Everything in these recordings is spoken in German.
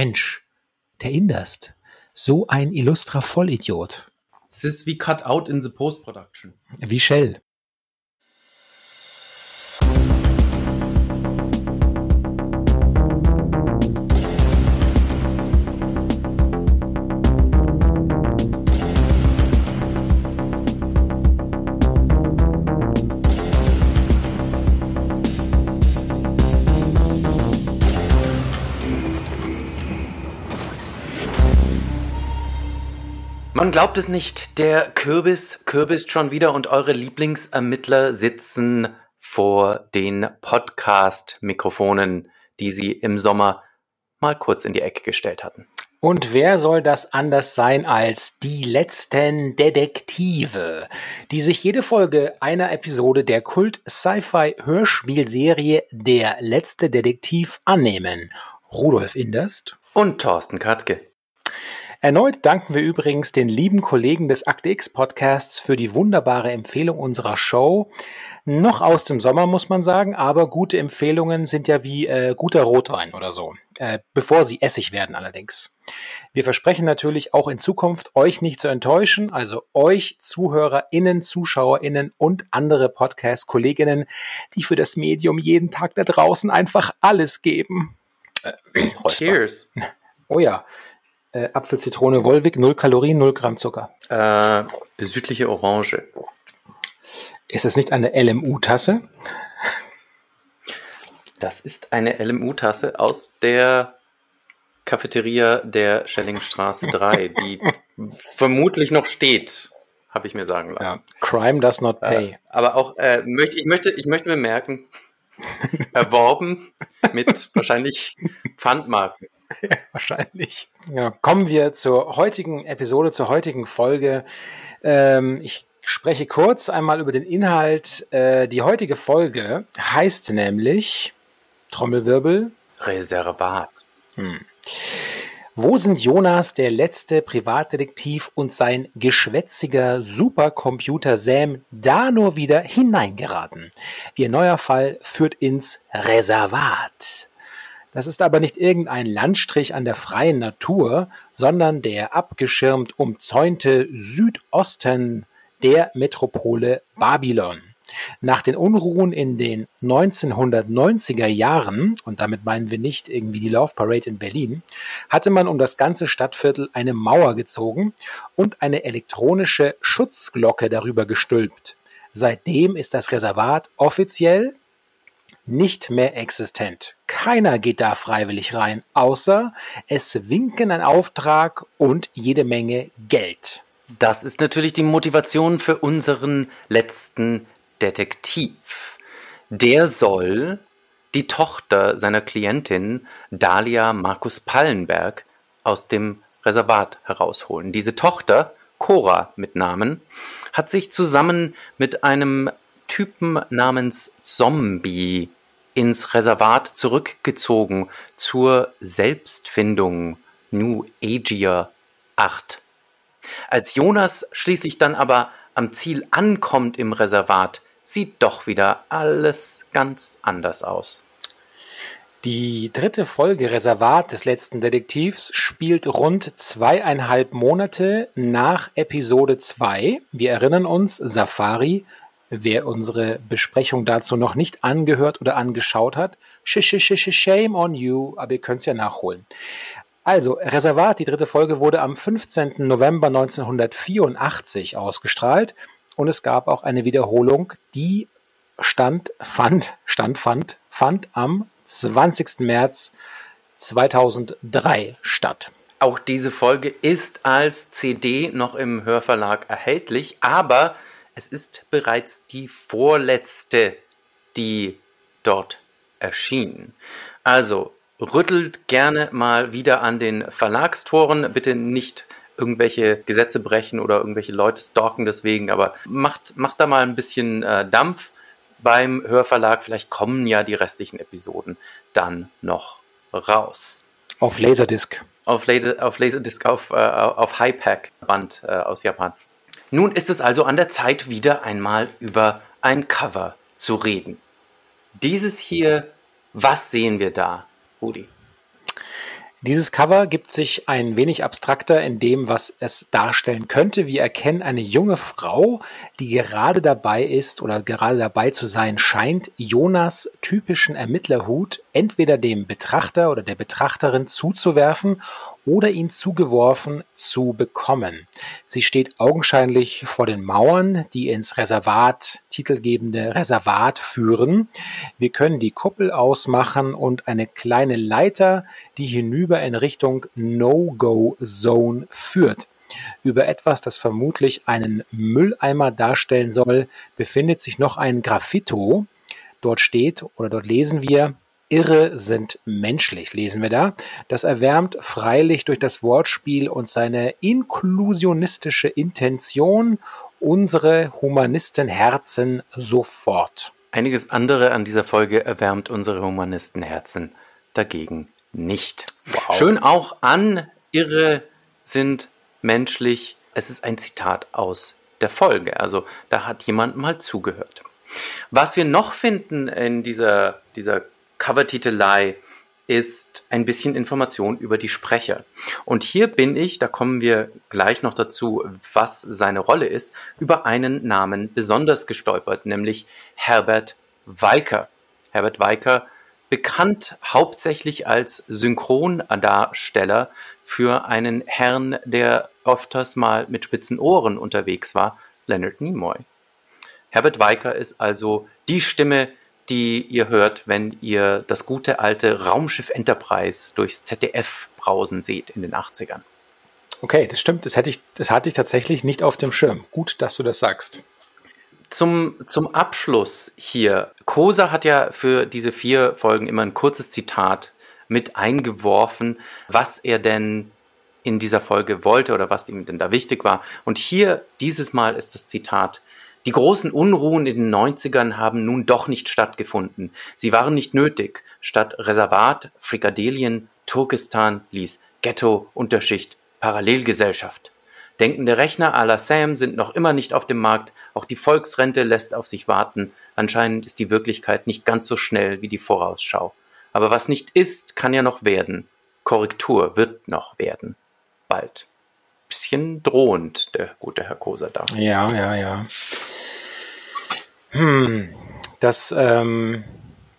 Mensch, der Inderst. So ein illustrer Vollidiot. Es ist wie Cut Out in the Post-Production. Wie Shell. Man glaubt es nicht, der Kürbis kürbist schon wieder und eure Lieblingsermittler sitzen vor den Podcast-Mikrofonen, die sie im Sommer mal kurz in die Ecke gestellt hatten. Und wer soll das anders sein als die letzten Detektive, die sich jede Folge einer Episode der Kult-Sci-Fi-Hörspielserie Der letzte Detektiv annehmen? Rudolf Inderst und Thorsten Katke. Erneut danken wir übrigens den lieben Kollegen des Akte X Podcasts für die wunderbare Empfehlung unserer Show. Noch aus dem Sommer muss man sagen, aber gute Empfehlungen sind ja wie äh, guter Rotwein oder so, äh, bevor sie Essig werden allerdings. Wir versprechen natürlich auch in Zukunft, euch nicht zu enttäuschen, also euch ZuhörerInnen, ZuschauerInnen und andere Podcast-KollegInnen, die für das Medium jeden Tag da draußen einfach alles geben. Äh, Cheers. Oh ja, äh, Apfel, Zitrone, Wolwig, 0 Kalorien, 0 Gramm Zucker. Äh, südliche Orange. Ist es nicht eine LMU-Tasse? Das ist eine LMU-Tasse aus der Cafeteria der Schellingstraße 3, die vermutlich noch steht, habe ich mir sagen lassen. Ja, crime does not pay. Äh, aber auch, äh, möchte, ich, möchte, ich möchte bemerken, erworben mit wahrscheinlich Pfandmarken. Ja, wahrscheinlich. Ja, kommen wir zur heutigen Episode, zur heutigen Folge. Ähm, ich spreche kurz einmal über den Inhalt. Äh, die heutige Folge heißt nämlich Trommelwirbel. Reservat. Hm. Wo sind Jonas, der letzte Privatdetektiv und sein geschwätziger Supercomputer Sam da nur wieder hineingeraten? Ihr neuer Fall führt ins Reservat. Das ist aber nicht irgendein Landstrich an der freien Natur, sondern der abgeschirmt umzäunte Südosten der Metropole Babylon. Nach den Unruhen in den 1990er Jahren, und damit meinen wir nicht irgendwie die Love Parade in Berlin, hatte man um das ganze Stadtviertel eine Mauer gezogen und eine elektronische Schutzglocke darüber gestülpt. Seitdem ist das Reservat offiziell nicht mehr existent. Keiner geht da freiwillig rein, außer es winken ein Auftrag und jede Menge Geld. Das ist natürlich die Motivation für unseren letzten Detektiv. Der soll die Tochter seiner Klientin Dalia Markus Pallenberg aus dem Reservat herausholen. Diese Tochter, Cora mit Namen, hat sich zusammen mit einem Typen namens Zombie ins Reservat zurückgezogen zur Selbstfindung New Agia 8. Als Jonas schließlich dann aber am Ziel ankommt im Reservat, sieht doch wieder alles ganz anders aus. Die dritte Folge Reservat des letzten Detektivs spielt rund zweieinhalb Monate nach Episode 2. Wir erinnern uns, Safari, wer unsere Besprechung dazu noch nicht angehört oder angeschaut hat, shame on you, aber ihr könnt es ja nachholen. Also, Reservat, die dritte Folge wurde am 15. November 1984 ausgestrahlt und es gab auch eine Wiederholung, die stand, fand, stand, fand, fand am 20. März 2003 statt. Auch diese Folge ist als CD noch im Hörverlag erhältlich, aber es ist bereits die vorletzte, die dort erschien. Also rüttelt gerne mal wieder an den Verlagstoren, bitte nicht irgendwelche Gesetze brechen oder irgendwelche Leute stalken deswegen, aber macht, macht da mal ein bisschen äh, Dampf beim Hörverlag. Vielleicht kommen ja die restlichen Episoden dann noch raus. Auf Laserdisc. Auf, Laser, auf Laserdisc, auf, äh, auf High-Pack-Band äh, aus Japan. Nun ist es also an der Zeit, wieder einmal über ein Cover zu reden. Dieses hier, was sehen wir da, Rudi? Dieses Cover gibt sich ein wenig abstrakter in dem, was es darstellen könnte. Wir erkennen eine junge Frau, die gerade dabei ist oder gerade dabei zu sein scheint, Jonas typischen Ermittlerhut entweder dem Betrachter oder der Betrachterin zuzuwerfen oder ihn zugeworfen zu bekommen. Sie steht augenscheinlich vor den Mauern, die ins Reservat, titelgebende Reservat führen. Wir können die Kuppel ausmachen und eine kleine Leiter, die hinüber in Richtung No-Go-Zone führt. Über etwas, das vermutlich einen Mülleimer darstellen soll, befindet sich noch ein Graffito. Dort steht oder dort lesen wir, Irre sind menschlich, lesen wir da. Das erwärmt freilich durch das Wortspiel und seine inklusionistische Intention unsere Humanistenherzen sofort. Einiges andere an dieser Folge erwärmt unsere Humanistenherzen dagegen nicht. Wow. Schön auch an Irre sind menschlich. Es ist ein Zitat aus der Folge. Also da hat jemand mal zugehört. Was wir noch finden in dieser, dieser Covertitelei ist ein bisschen Information über die Sprecher. Und hier bin ich, da kommen wir gleich noch dazu, was seine Rolle ist, über einen Namen besonders gestolpert, nämlich Herbert Weicker. Herbert Weicker, bekannt hauptsächlich als Synchrondarsteller für einen Herrn, der öfters mal mit spitzen Ohren unterwegs war, Leonard Nimoy. Herbert Weicker ist also die Stimme, die ihr hört, wenn ihr das gute alte Raumschiff Enterprise durchs ZDF brausen seht in den 80ern. Okay, das stimmt. Das, hätte ich, das hatte ich tatsächlich nicht auf dem Schirm. Gut, dass du das sagst. Zum, zum Abschluss hier. Kosa hat ja für diese vier Folgen immer ein kurzes Zitat mit eingeworfen, was er denn in dieser Folge wollte oder was ihm denn da wichtig war. Und hier dieses Mal ist das Zitat, die großen Unruhen in den 90ern haben nun doch nicht stattgefunden. Sie waren nicht nötig. Statt Reservat, Frikadelien, Turkestan ließ Ghetto, Unterschicht, Parallelgesellschaft. Denkende Rechner à la Sam sind noch immer nicht auf dem Markt. Auch die Volksrente lässt auf sich warten. Anscheinend ist die Wirklichkeit nicht ganz so schnell wie die Vorausschau. Aber was nicht ist, kann ja noch werden. Korrektur wird noch werden. Bald bisschen drohend, der gute Herr Koser da. Ja, ja, ja. Hm, das, ähm,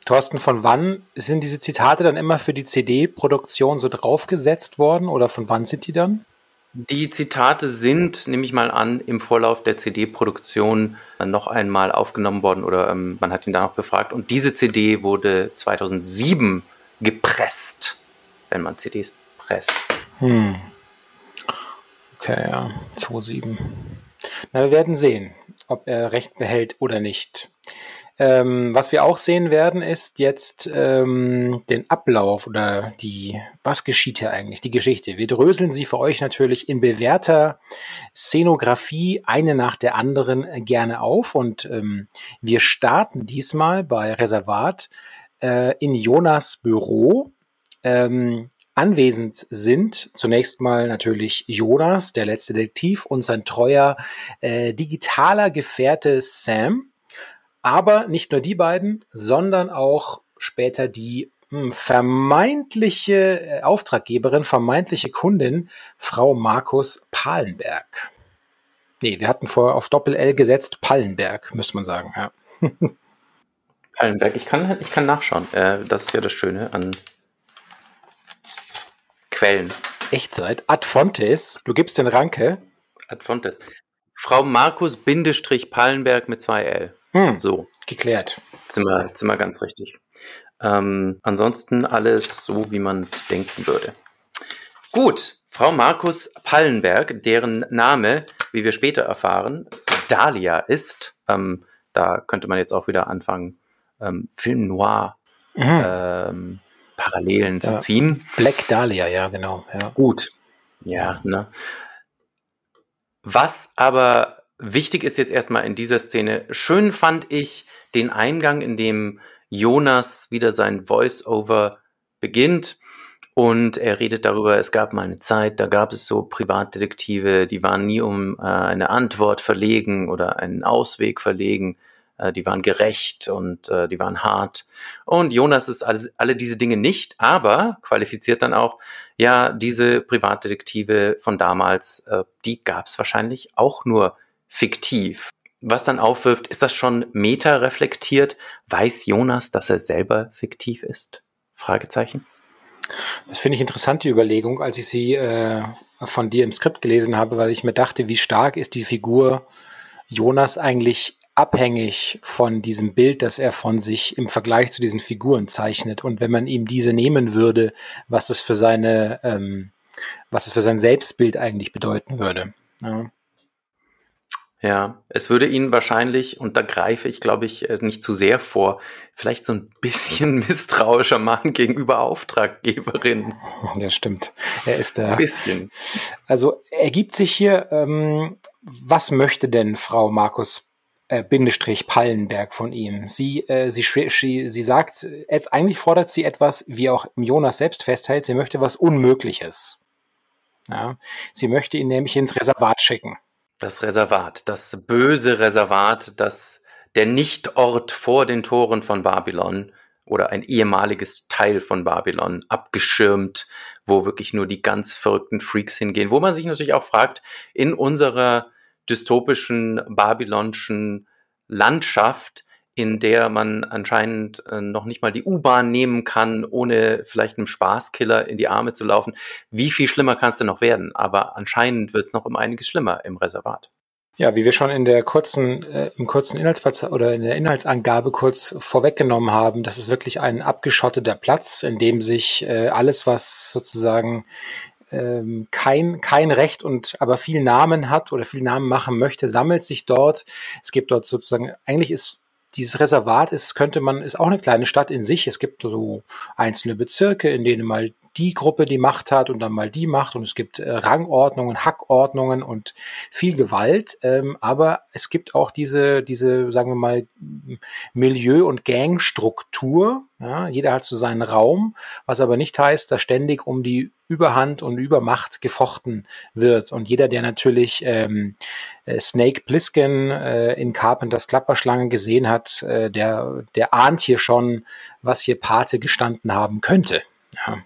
Thorsten, von wann sind diese Zitate dann immer für die CD-Produktion so draufgesetzt worden oder von wann sind die dann? Die Zitate sind, nehme ich mal an, im Vorlauf der CD-Produktion noch einmal aufgenommen worden oder ähm, man hat ihn danach befragt. Und diese CD wurde 2007 gepresst, wenn man CDs presst. Hm. Okay, ja, 2,7. Na, wir werden sehen, ob er recht behält oder nicht. Ähm, was wir auch sehen werden, ist jetzt ähm, den Ablauf oder die, was geschieht hier eigentlich, die Geschichte. Wir dröseln sie für euch natürlich in bewährter Szenografie eine nach der anderen gerne auf und ähm, wir starten diesmal bei Reservat äh, in Jonas Büro. Ähm, Anwesend sind zunächst mal natürlich Jonas, der letzte Detektiv, und sein treuer äh, digitaler Gefährte Sam. Aber nicht nur die beiden, sondern auch später die mh, hm, vermeintliche äh, Auftraggeberin, vermeintliche Kundin, Frau Markus Palenberg. Nee, wir hatten vorher auf Doppel-L gesetzt, Pallenberg, müsste man sagen, ja. Pallenberg, ich kann, ich kann nachschauen. Äh, das ist ja das Schöne an Quellen. Echtzeit. Ad Fontes. Du gibst den Ranke. Ad Fontes. Frau Markus Bindestrich Pallenberg mit zwei L. Hm, so. Geklärt. Zimmer, Zimmer ganz richtig. Ähm, ansonsten alles so, wie man denken würde. Gut, Frau Markus Pallenberg, deren Name, wie wir später erfahren, Dahlia ist. Ähm, da könnte man jetzt auch wieder anfangen, ähm, Film Noir mhm. Parallelen ja. zu ziehen. Black Dahlia, ja, genau. Ja. Gut. Ja, ne? Was aber wichtig ist jetzt erstmal in dieser Szene, schön fand ich den Eingang, in dem Jonas wieder sein Voice-Over beginnt und er redet darüber, es gab mal eine Zeit, da gab es so Privatdetektive, die waren nie um äh, eine Antwort verlegen oder einen Ausweg verlegen. Äh, die waren gerecht und äh, die waren hart. Und Jonas ist alles, alle diese Dinge nicht, aber qualifiziert dann auch, ja, diese Privatdetektive von damals, äh, die gab es wahrscheinlich auch nur fiktiv. Was dann aufwirft, ist das schon meta-reflektiert? Weiß Jonas, dass er selber fiktiv ist? Fragezeichen. Das finde ich interessant, die Überlegung, als ich sie äh, von dir im Skript gelesen habe, weil ich mir dachte, wie stark ist die Figur Jonas eigentlich abhängig von diesem Bild, das er von sich im Vergleich zu diesen Figuren zeichnet. Und wenn man ihm diese nehmen würde, was es für seine, ähm, was es für sein Selbstbild eigentlich bedeuten würde. Ja. Ja, es würde ihn wahrscheinlich, und da greife ich, glaube ich, äh, nicht zu sehr vor, vielleicht so ein bisschen misstrauischer machen gegenüber Auftraggeberin. Ja, stimmt. Er ist da. Ein bisschen. Also ergibt sich hier, ähm, was möchte denn Frau Markus äh, Bindestrich Pallenberg von ihm? Sie, äh, sie, sie, sie sagt, äh, eigentlich fordert sie etwas, wie auch Jonas selbst festhält, sie möchte was Unmögliches. Ja, sie möchte ihn nämlich ins Reservat schicken. Das Reservat, das böse Reservat, das der Nichtort vor den Toren von Babylon oder ein ehemaliges Teil von Babylon abgeschirmt, wo wirklich nur die ganz verrückten Freaks hingehen, wo man sich natürlich auch fragt, in unserer dystopischen babylonischen Landschaft, in der man anscheinend äh, noch nicht mal die U-Bahn nehmen kann, ohne vielleicht einem Spaßkiller in die Arme zu laufen. Wie viel schlimmer kann es denn noch werden? Aber anscheinend wird es noch um einiges schlimmer im Reservat. Ja, wie wir schon in der kurzen, äh, im kurzen Inhaltsverze oder in der Inhaltsangabe kurz vorweggenommen haben, das ist wirklich ein abgeschotteter Platz, in dem sich äh, alles, was sozusagen ähm, kein, kein Recht und aber viel Namen hat oder viel Namen machen möchte, sammelt sich dort. Es gibt dort sozusagen, eigentlich ist dieses Reservat ist, könnte man, ist auch eine kleine Stadt in sich. Es gibt so einzelne Bezirke, in denen mal die Gruppe die Macht hat und dann mal die Macht und es gibt äh, Rangordnungen, Hackordnungen und viel Gewalt. Ähm, aber es gibt auch diese, diese, sagen wir mal, Milieu- und Gangstruktur. Ja, jeder hat so seinen Raum, was aber nicht heißt, dass ständig um die Überhand und Übermacht gefochten wird. Und jeder, der natürlich ähm, äh, Snake Plissken äh, in Carpenters Klapperschlange gesehen hat, äh, der, der ahnt hier schon, was hier Pate gestanden haben könnte. Ja,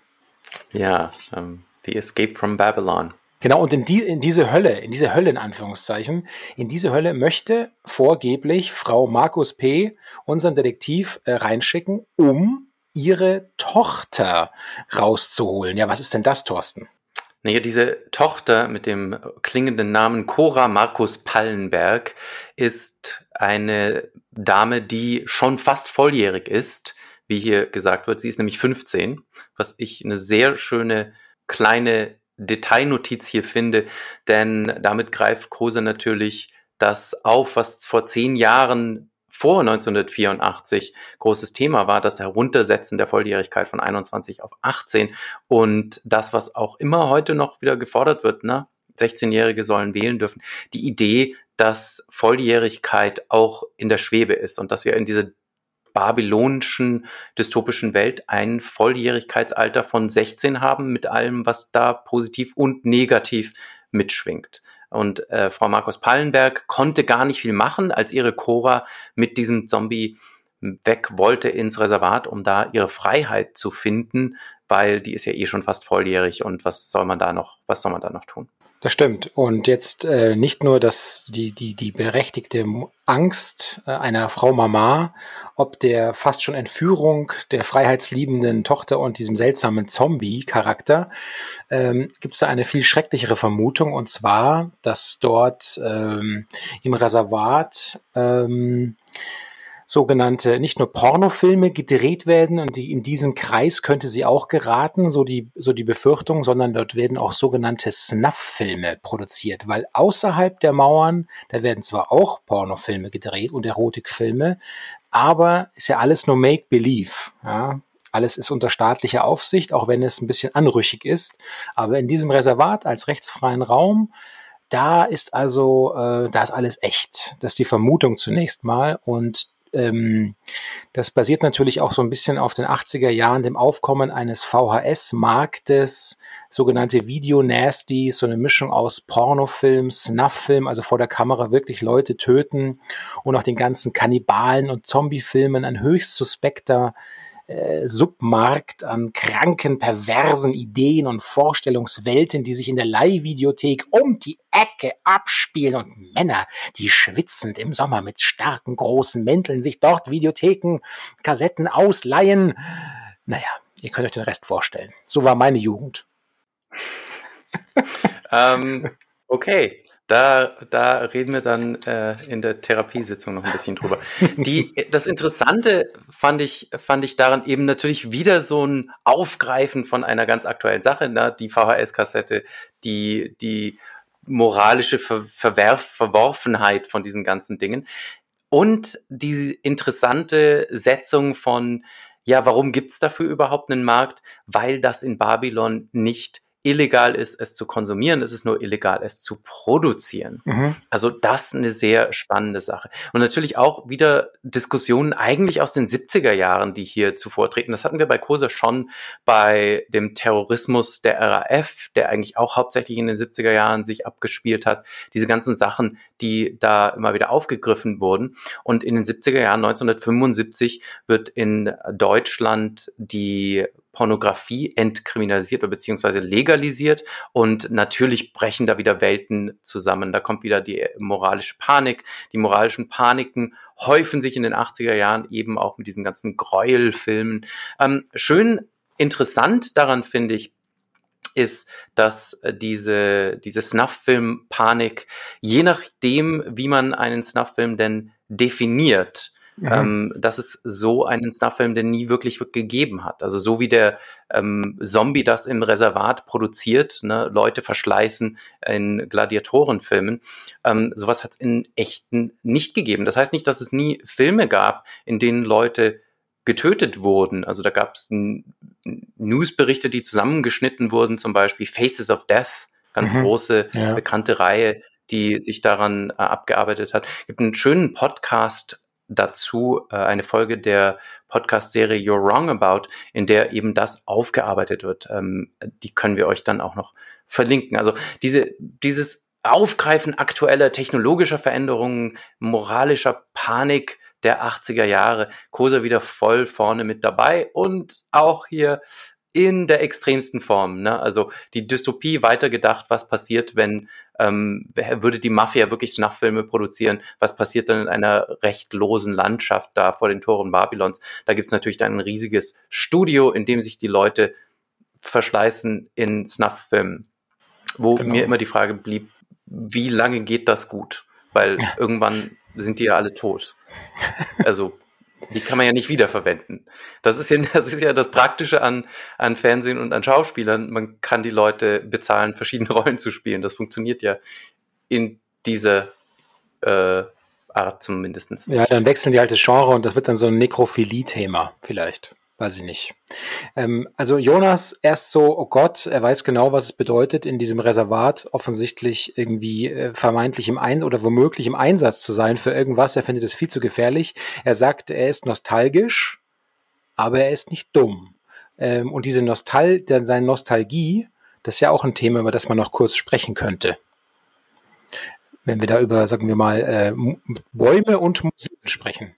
ja um, ähm, The Escape from Babylon. Genau, und in, die, in diese Hölle, in diese Hölle in Anführungszeichen, in diese Hölle möchte vorgeblich Frau Markus P. unseren Detektiv äh, reinschicken, um ihre Tochter rauszuholen. Ja, was ist denn das, Thorsten? Naja, diese Tochter mit dem klingenden Namen Cora Markus Pallenberg ist eine Dame, die schon fast volljährig ist, wie hier gesagt wird. Sie ist nämlich 15, was ich eine sehr schöne kleine Detailnotiz hier finde, denn damit greift Kruse natürlich das auf, was vor zehn Jahren vor 1984 großes Thema war, das Heruntersetzen der Volljährigkeit von 21 auf 18 und das, was auch immer heute noch wieder gefordert wird, ne? 16-Jährige sollen wählen dürfen. Die Idee, dass Volljährigkeit auch in der Schwebe ist und dass wir in dieser babylonischen dystopischen Welt ein Volljährigkeitsalter von 16 haben mit allem, was da positiv und negativ mitschwingt. Und äh, Frau Markus Pallenberg konnte gar nicht viel machen, als ihre Cora mit diesem Zombie weg wollte ins Reservat, um da ihre Freiheit zu finden, weil die ist ja eh schon fast volljährig und was soll man da noch, was soll man da noch tun? Das stimmt. Und jetzt äh, nicht nur dass die, die, die berechtigte Angst äh, einer Frau Mama, ob der fast schon Entführung der freiheitsliebenden Tochter und diesem seltsamen Zombie-Charakter, ähm, gibt es da eine viel schrecklichere Vermutung, und zwar, dass dort ähm, im Reservat ähm, sogenannte nicht nur Pornofilme gedreht werden und die, in diesen Kreis könnte sie auch geraten, so die, so die Befürchtung, sondern dort werden auch sogenannte Snuff-Filme produziert, weil außerhalb der Mauern, da werden zwar auch Pornofilme gedreht und Erotikfilme, aber ist ja alles nur Make-Believe. Ja? Alles ist unter staatlicher Aufsicht, auch wenn es ein bisschen anrüchig ist. Aber in diesem Reservat als rechtsfreien Raum, da ist also, äh, da ist alles echt. Das ist die Vermutung zunächst mal. Und ähm, das basiert natürlich auch so ein bisschen auf den 80er Jahren, dem Aufkommen eines VHS-Marktes, sogenannte Video Nasties, so eine Mischung aus Pornofilm, Snuff-Film, also vor der Kamera wirklich Leute töten und auch den ganzen Kannibalen und Zombie-Filmen ein höchst suspekter äh, Submarkt an kranken, perversen Ideen und Vorstellungswelten, die sich in der Leihvideothek um die Ecke abspielen und Männer, die schwitzend im Sommer mit starken großen Mänteln sich dort Videotheken, Kassetten ausleihen. Naja, ihr könnt euch den Rest vorstellen. So war meine Jugend. ähm, okay. Da, da reden wir dann äh, in der Therapiesitzung noch ein bisschen drüber. Die, das Interessante fand ich, fand ich daran eben natürlich wieder so ein Aufgreifen von einer ganz aktuellen Sache, ne? die VHS-Kassette, die, die moralische Ver Verwerf Verworfenheit von diesen ganzen Dingen und die interessante Setzung von, ja, warum gibt's dafür überhaupt einen Markt? Weil das in Babylon nicht illegal ist, es zu konsumieren, es ist nur illegal, es zu produzieren. Mhm. Also das eine sehr spannende Sache. Und natürlich auch wieder Diskussionen eigentlich aus den 70er Jahren, die hier zuvor treten. Das hatten wir bei Kosa schon bei dem Terrorismus der RAF, der eigentlich auch hauptsächlich in den 70er Jahren sich abgespielt hat. Diese ganzen Sachen, die da immer wieder aufgegriffen wurden. Und in den 70er Jahren, 1975, wird in Deutschland die Pornografie entkriminalisiert oder beziehungsweise legalisiert und natürlich brechen da wieder Welten zusammen. Da kommt wieder die moralische Panik. Die moralischen Paniken häufen sich in den 80er Jahren eben auch mit diesen ganzen Gräuelfilmen. Ähm, schön interessant daran finde ich, ist, dass diese, diese Snuff-Film-Panik, je nachdem, wie man einen Snuff-Film denn definiert, Mhm. Ähm, dass es so einen Snuff-Film denn nie wirklich gegeben hat. Also so wie der ähm, Zombie das im Reservat produziert, ne, Leute verschleißen in Gladiatorenfilmen, ähm, sowas hat es in echten nicht gegeben. Das heißt nicht, dass es nie Filme gab, in denen Leute getötet wurden. Also da gab es Newsberichte, die zusammengeschnitten wurden, zum Beispiel Faces of Death, ganz mhm. große, ja. bekannte Reihe, die sich daran äh, abgearbeitet hat. Es gibt einen schönen Podcast dazu äh, eine Folge der Podcast-Serie You're Wrong About, in der eben das aufgearbeitet wird. Ähm, die können wir euch dann auch noch verlinken. Also diese, dieses Aufgreifen aktueller technologischer Veränderungen, moralischer Panik der 80er Jahre, Kosa wieder voll vorne mit dabei und auch hier in der extremsten Form. Ne? Also die Dystopie weitergedacht, was passiert, wenn ähm, würde die Mafia wirklich Nachfilme produzieren, was passiert dann in einer rechtlosen Landschaft da vor den Toren Babylons. Da gibt's natürlich dann ein riesiges Studio, in dem sich die Leute verschleißen in Snuff-Filmen. Wo genau. mir immer die Frage blieb, wie lange geht das gut? Weil irgendwann sind die ja alle tot. Also die kann man ja nicht wiederverwenden. Das ist ja das, ist ja das Praktische an, an Fernsehen und an Schauspielern. Man kann die Leute bezahlen, verschiedene Rollen zu spielen. Das funktioniert ja in dieser äh, Art zumindest. Ja, dann wechseln die halt das Genre und das wird dann so ein Nekrophilie-Thema vielleicht weiß ich nicht. Ähm, also Jonas erst so, oh Gott, er weiß genau, was es bedeutet, in diesem Reservat offensichtlich irgendwie äh, vermeintlich im Einsatz oder womöglich im Einsatz zu sein für irgendwas. Er findet es viel zu gefährlich. Er sagt, er ist nostalgisch, aber er ist nicht dumm. Ähm, und diese Nostal seine Nostalgie, das ist ja auch ein Thema, über das man noch kurz sprechen könnte. Wenn wir da über, sagen wir mal, äh, Bäume und Musik sprechen.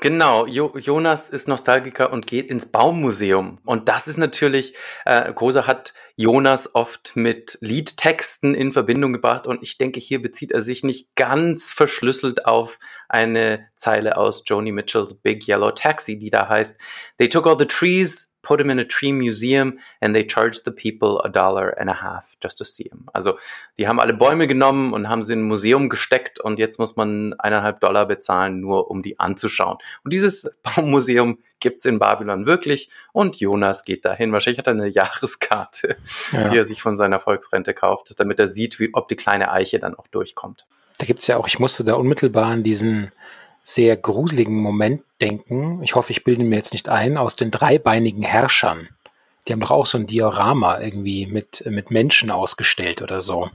Genau, jo Jonas ist Nostalgiker und geht ins Baumuseum. Und das ist natürlich, äh, Kosa hat Jonas oft mit Liedtexten in Verbindung gebracht und ich denke, hier bezieht er sich nicht ganz verschlüsselt auf eine Zeile aus Joni Mitchells Big Yellow Taxi, die da heißt, They took all the trees put him in a tree museum and they charged the people a dollar and a half just to see him. Also die haben alle Bäume genommen und haben sie in ein Museum gesteckt und jetzt muss man eineinhalb Dollar bezahlen, nur um die anzuschauen. Und dieses Baumuseum gibt's in Babylon wirklich und Jonas geht dahin. Wahrscheinlich hat er eine Jahreskarte, ja. die er sich von seiner Volksrente kauft, damit er sieht, wie, ob die kleine Eiche dann auch durchkommt. Da gibt's ja auch, ich musste da unmittelbar an diesen sehr gruseligen Moment denken. Ich hoffe, ich bilde mir jetzt nicht ein, aus den dreibeinigen Herrschern. Die haben doch auch so ein Diorama irgendwie mit, mit Menschen ausgestellt oder so.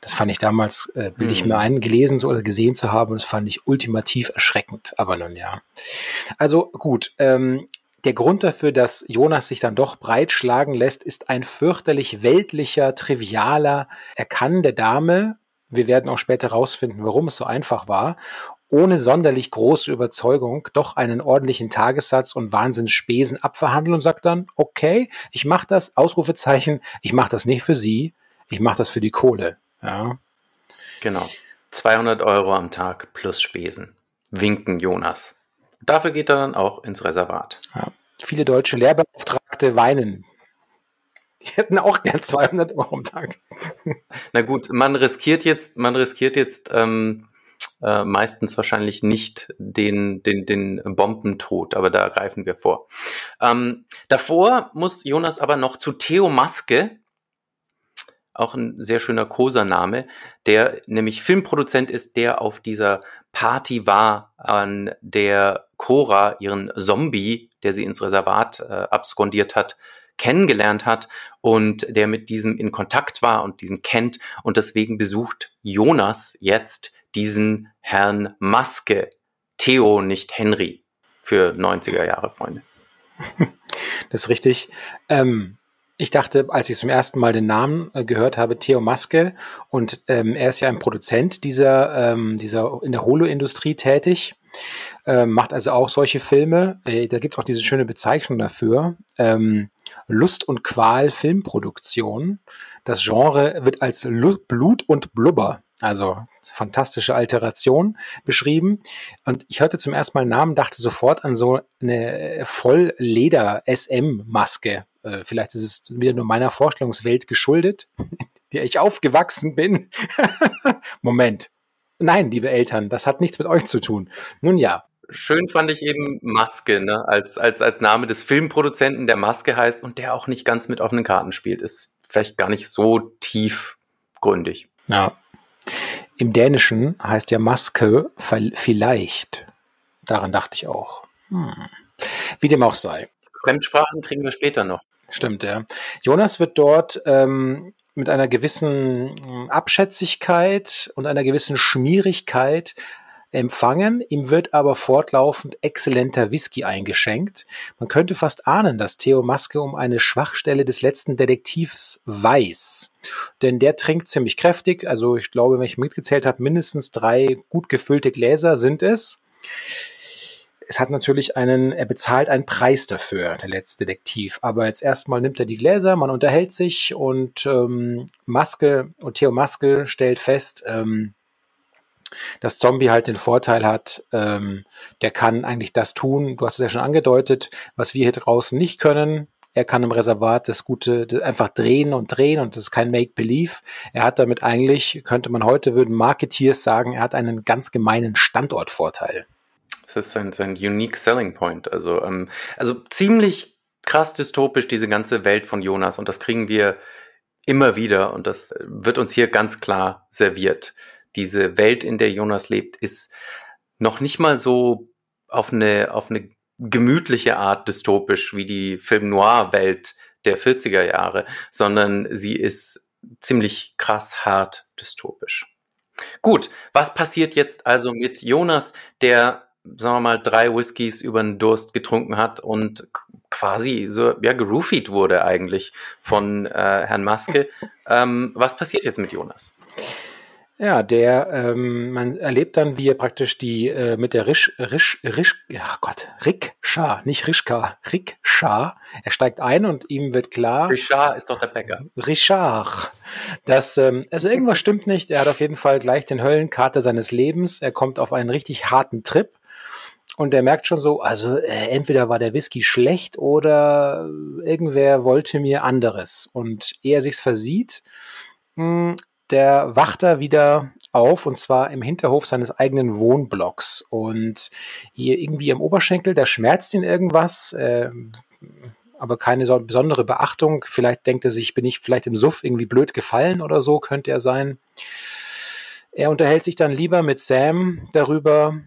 Das fand ich damals, äh, will ich mir ein, gelesen oder gesehen zu haben, und das fand ich ultimativ erschreckend. Aber nun ja. Also gut, ähm, der Grund dafür, dass Jonas sich dann doch breitschlagen lässt, ist ein fürchterlich weltlicher, trivialer. Er kann der Dame, wir werden auch später rausfinden, warum es so einfach war, ohne sonderlich große Überzeugung doch einen ordentlichen Tagessatz und Wahnsinnsspesen abverhandeln und sagt dann, okay, ich mache das, Ausrufezeichen, ich mache das nicht für Sie, ich mache das für die Kohle. Ja. Genau. 200 Euro am Tag plus Spesen. Winken Jonas. Dafür geht er dann auch ins Reservat. Ja. Viele deutsche Lehrbeauftragte weinen. Die hätten auch gern 200 Euro am Tag. Na gut, man riskiert jetzt, man riskiert jetzt ähm, äh, meistens wahrscheinlich nicht den, den, den Bombentod, aber da greifen wir vor. Ähm, davor muss Jonas aber noch zu Theo Maske, auch ein sehr schöner Kosa-Name, der nämlich Filmproduzent ist, der auf dieser Party war, an der Cora ihren Zombie, der sie ins Reservat äh, abskondiert hat, kennengelernt hat und der mit diesem in Kontakt war und diesen kennt und deswegen besucht Jonas jetzt diesen Herrn Maske. Theo, nicht Henry. Für 90er Jahre, Freunde. Das ist richtig. Ähm, ich dachte, als ich zum ersten Mal den Namen äh, gehört habe, Theo Maske, und ähm, er ist ja ein Produzent dieser, ähm, dieser in der Holo-Industrie tätig, ähm, macht also auch solche Filme. Äh, da gibt es auch diese schöne Bezeichnung dafür. Ähm, Lust und Qual Filmproduktion. Das Genre wird als Lu Blut und Blubber also fantastische Alteration beschrieben. Und ich hörte zum ersten Mal einen Namen, dachte sofort an so eine Vollleder-SM-Maske. Äh, vielleicht ist es wieder nur meiner Vorstellungswelt geschuldet, der ich aufgewachsen bin. Moment. Nein, liebe Eltern, das hat nichts mit euch zu tun. Nun ja. Schön fand ich eben Maske, ne? als, als, als Name des Filmproduzenten, der Maske heißt und der auch nicht ganz mit offenen Karten spielt. Ist vielleicht gar nicht so tiefgründig. Ja, im Dänischen heißt ja Maske vielleicht. Daran dachte ich auch. Hm. Wie dem auch sei. Fremdsprachen kriegen wir später noch. Stimmt, ja. Jonas wird dort ähm, mit einer gewissen Abschätzigkeit und einer gewissen Schmierigkeit empfangen. Ihm wird aber fortlaufend exzellenter Whisky eingeschenkt. Man könnte fast ahnen, dass Theo Maske um eine Schwachstelle des letzten Detektivs weiß. Denn der trinkt ziemlich kräftig. Also ich glaube, wenn ich mitgezählt habe, mindestens drei gut gefüllte Gläser sind es. Es hat natürlich einen, er bezahlt einen Preis dafür, der letzte Detektiv. Aber jetzt erstmal nimmt er die Gläser, man unterhält sich und ähm, Maske und Theo Maske stellt fest, ähm, dass Zombie halt den Vorteil hat, ähm, der kann eigentlich das tun, du hast es ja schon angedeutet, was wir hier draußen nicht können. Er kann im Reservat das Gute das einfach drehen und drehen und das ist kein Make-Believe. Er hat damit eigentlich, könnte man heute, würden Marketeers sagen, er hat einen ganz gemeinen Standortvorteil. Das ist sein, sein Unique Selling Point. Also, ähm, also ziemlich krass dystopisch, diese ganze Welt von Jonas und das kriegen wir immer wieder und das wird uns hier ganz klar serviert diese Welt, in der Jonas lebt, ist noch nicht mal so auf eine, auf eine gemütliche Art dystopisch wie die Film Noir-Welt der 40er Jahre, sondern sie ist ziemlich krass hart dystopisch. Gut, was passiert jetzt also mit Jonas, der, sagen wir mal, drei Whiskys über den Durst getrunken hat und quasi so, ja, geroofied wurde eigentlich von äh, Herrn Maske. Ähm, was passiert jetzt mit Jonas? Ja, der, ähm, man erlebt dann, wie er praktisch die äh, mit der Risch, Risch, Risch, ja Gott, Rikscha, nicht Rischka, Rikscha, er steigt ein und ihm wird klar. Richard ist doch der Bäcker. Richard. Das, ähm, also irgendwas stimmt nicht. Er hat auf jeden Fall gleich den Höllenkater seines Lebens. Er kommt auf einen richtig harten Trip. Und er merkt schon so, also äh, entweder war der Whisky schlecht oder irgendwer wollte mir anderes. Und ehe er sich's versieht, hm, der wacht da wieder auf und zwar im Hinterhof seines eigenen Wohnblocks. Und hier irgendwie im Oberschenkel, da schmerzt ihn irgendwas, äh, aber keine so besondere Beachtung. Vielleicht denkt er sich, bin ich vielleicht im Suff irgendwie blöd gefallen oder so, könnte er sein. Er unterhält sich dann lieber mit Sam darüber,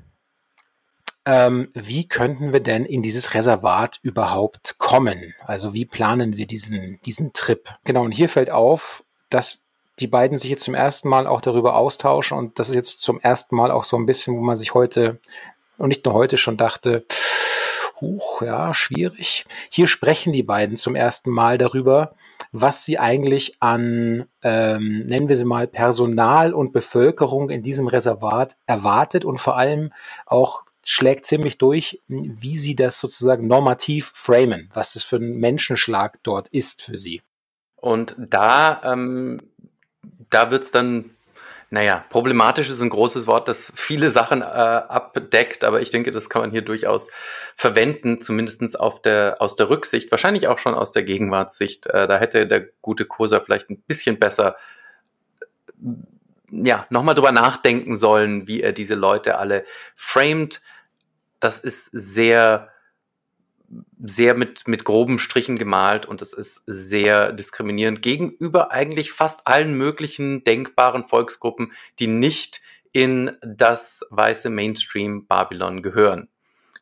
ähm, wie könnten wir denn in dieses Reservat überhaupt kommen? Also wie planen wir diesen, diesen Trip? Genau, und hier fällt auf, dass die beiden sich jetzt zum ersten Mal auch darüber austauschen und das ist jetzt zum ersten Mal auch so ein bisschen, wo man sich heute und nicht nur heute schon dachte, huch, ja, schwierig. Hier sprechen die beiden zum ersten Mal darüber, was sie eigentlich an, ähm, nennen wir sie mal, Personal und Bevölkerung in diesem Reservat erwartet und vor allem auch schlägt ziemlich durch, wie sie das sozusagen normativ framen, was das für ein Menschenschlag dort ist für sie. Und da, ähm, da wird's dann naja, problematisch ist ein großes Wort, das viele Sachen äh, abdeckt, aber ich denke, das kann man hier durchaus verwenden, zumindestens auf der, aus der Rücksicht, wahrscheinlich auch schon aus der Gegenwartssicht. Äh, da hätte der gute Kosa vielleicht ein bisschen besser äh, ja, nochmal drüber nachdenken sollen, wie er diese Leute alle framed. Das ist sehr sehr mit, mit groben Strichen gemalt und es ist sehr diskriminierend gegenüber eigentlich fast allen möglichen denkbaren Volksgruppen, die nicht in das weiße Mainstream Babylon gehören,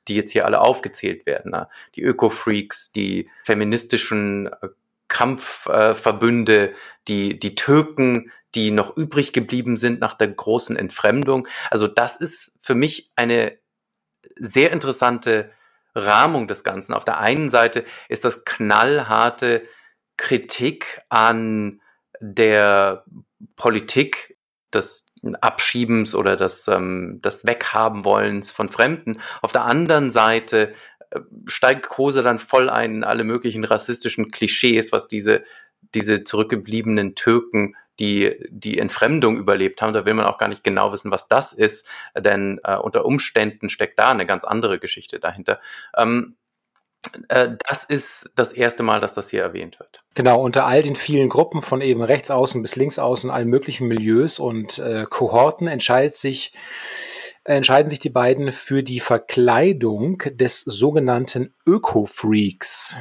die jetzt hier alle aufgezählt werden. Ne? Die Öko-Freaks, die feministischen äh, Kampfverbünde, die, die Türken, die noch übrig geblieben sind nach der großen Entfremdung. Also das ist für mich eine sehr interessante Rahmung des Ganzen. Auf der einen Seite ist das knallharte Kritik an der Politik des Abschiebens oder des, ähm, des Weghabenwollens von Fremden. Auf der anderen Seite äh, steigt Kose dann voll ein in alle möglichen rassistischen Klischees, was diese, diese zurückgebliebenen Türken die die Entfremdung überlebt haben. Da will man auch gar nicht genau wissen, was das ist, denn äh, unter Umständen steckt da eine ganz andere Geschichte dahinter. Ähm, äh, das ist das erste Mal, dass das hier erwähnt wird. Genau, unter all den vielen Gruppen von eben rechts außen bis links außen, allen möglichen Milieus und äh, Kohorten entscheidet sich entscheiden sich die beiden für die Verkleidung des sogenannten Öko-Freaks.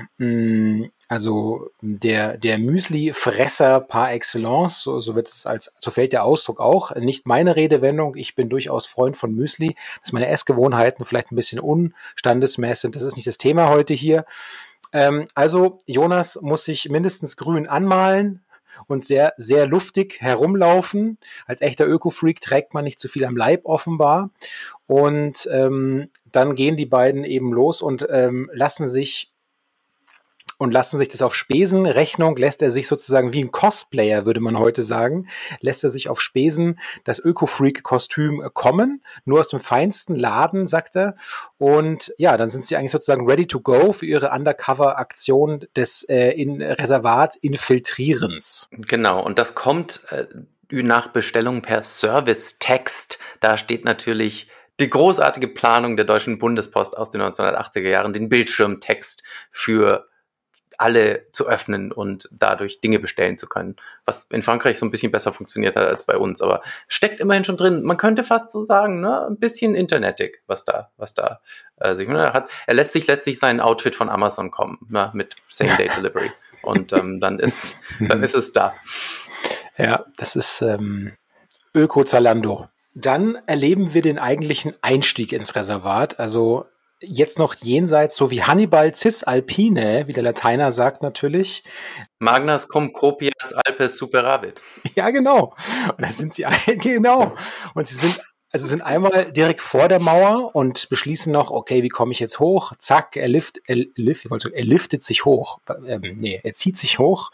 Also der, der Müsli-Fresser par excellence, so, so wird es als, so fällt der Ausdruck auch. Nicht meine Redewendung, ich bin durchaus Freund von Müsli, dass meine Essgewohnheiten vielleicht ein bisschen unstandesmäßig sind. Das ist nicht das Thema heute hier. Ähm, also Jonas muss sich mindestens grün anmalen, und sehr, sehr luftig herumlaufen. Als echter Öko-Freak trägt man nicht zu viel am Leib offenbar. Und ähm, dann gehen die beiden eben los und ähm, lassen sich und lassen sich das auf Spesenrechnung, lässt er sich sozusagen wie ein Cosplayer, würde man heute sagen, lässt er sich auf Spesen das Öko-Freak-Kostüm kommen, nur aus dem feinsten Laden, sagt er. Und ja, dann sind sie eigentlich sozusagen ready to go für ihre Undercover-Aktion des äh, in Reservat Infiltrierens. Genau, und das kommt äh, nach Bestellung per Service-Text. Da steht natürlich die großartige Planung der Deutschen Bundespost aus den 1980er Jahren, den Bildschirmtext für alle zu öffnen und dadurch Dinge bestellen zu können. Was in Frankreich so ein bisschen besser funktioniert hat als bei uns, aber steckt immerhin schon drin. Man könnte fast so sagen, ne, ein bisschen internetig, was da, was da äh, sich ne, hat. Er lässt sich letztlich sein Outfit von Amazon kommen, ne, mit Same Day Delivery. und ähm, dann ist, dann ist es da. Ja, das ist ähm, Öko Zalando. Dann erleben wir den eigentlichen Einstieg ins Reservat. Also jetzt noch jenseits, so wie Hannibal Cisalpine, wie der Lateiner sagt natürlich. Magnas cum copias alpes superabit. Ja, genau. Und da sind sie, genau. Und sie sind also sind einmal direkt vor der Mauer und beschließen noch, okay, wie komme ich jetzt hoch? Zack, er, lift, er, lift, ich wollte, er liftet sich hoch. Ähm, nee, er zieht sich hoch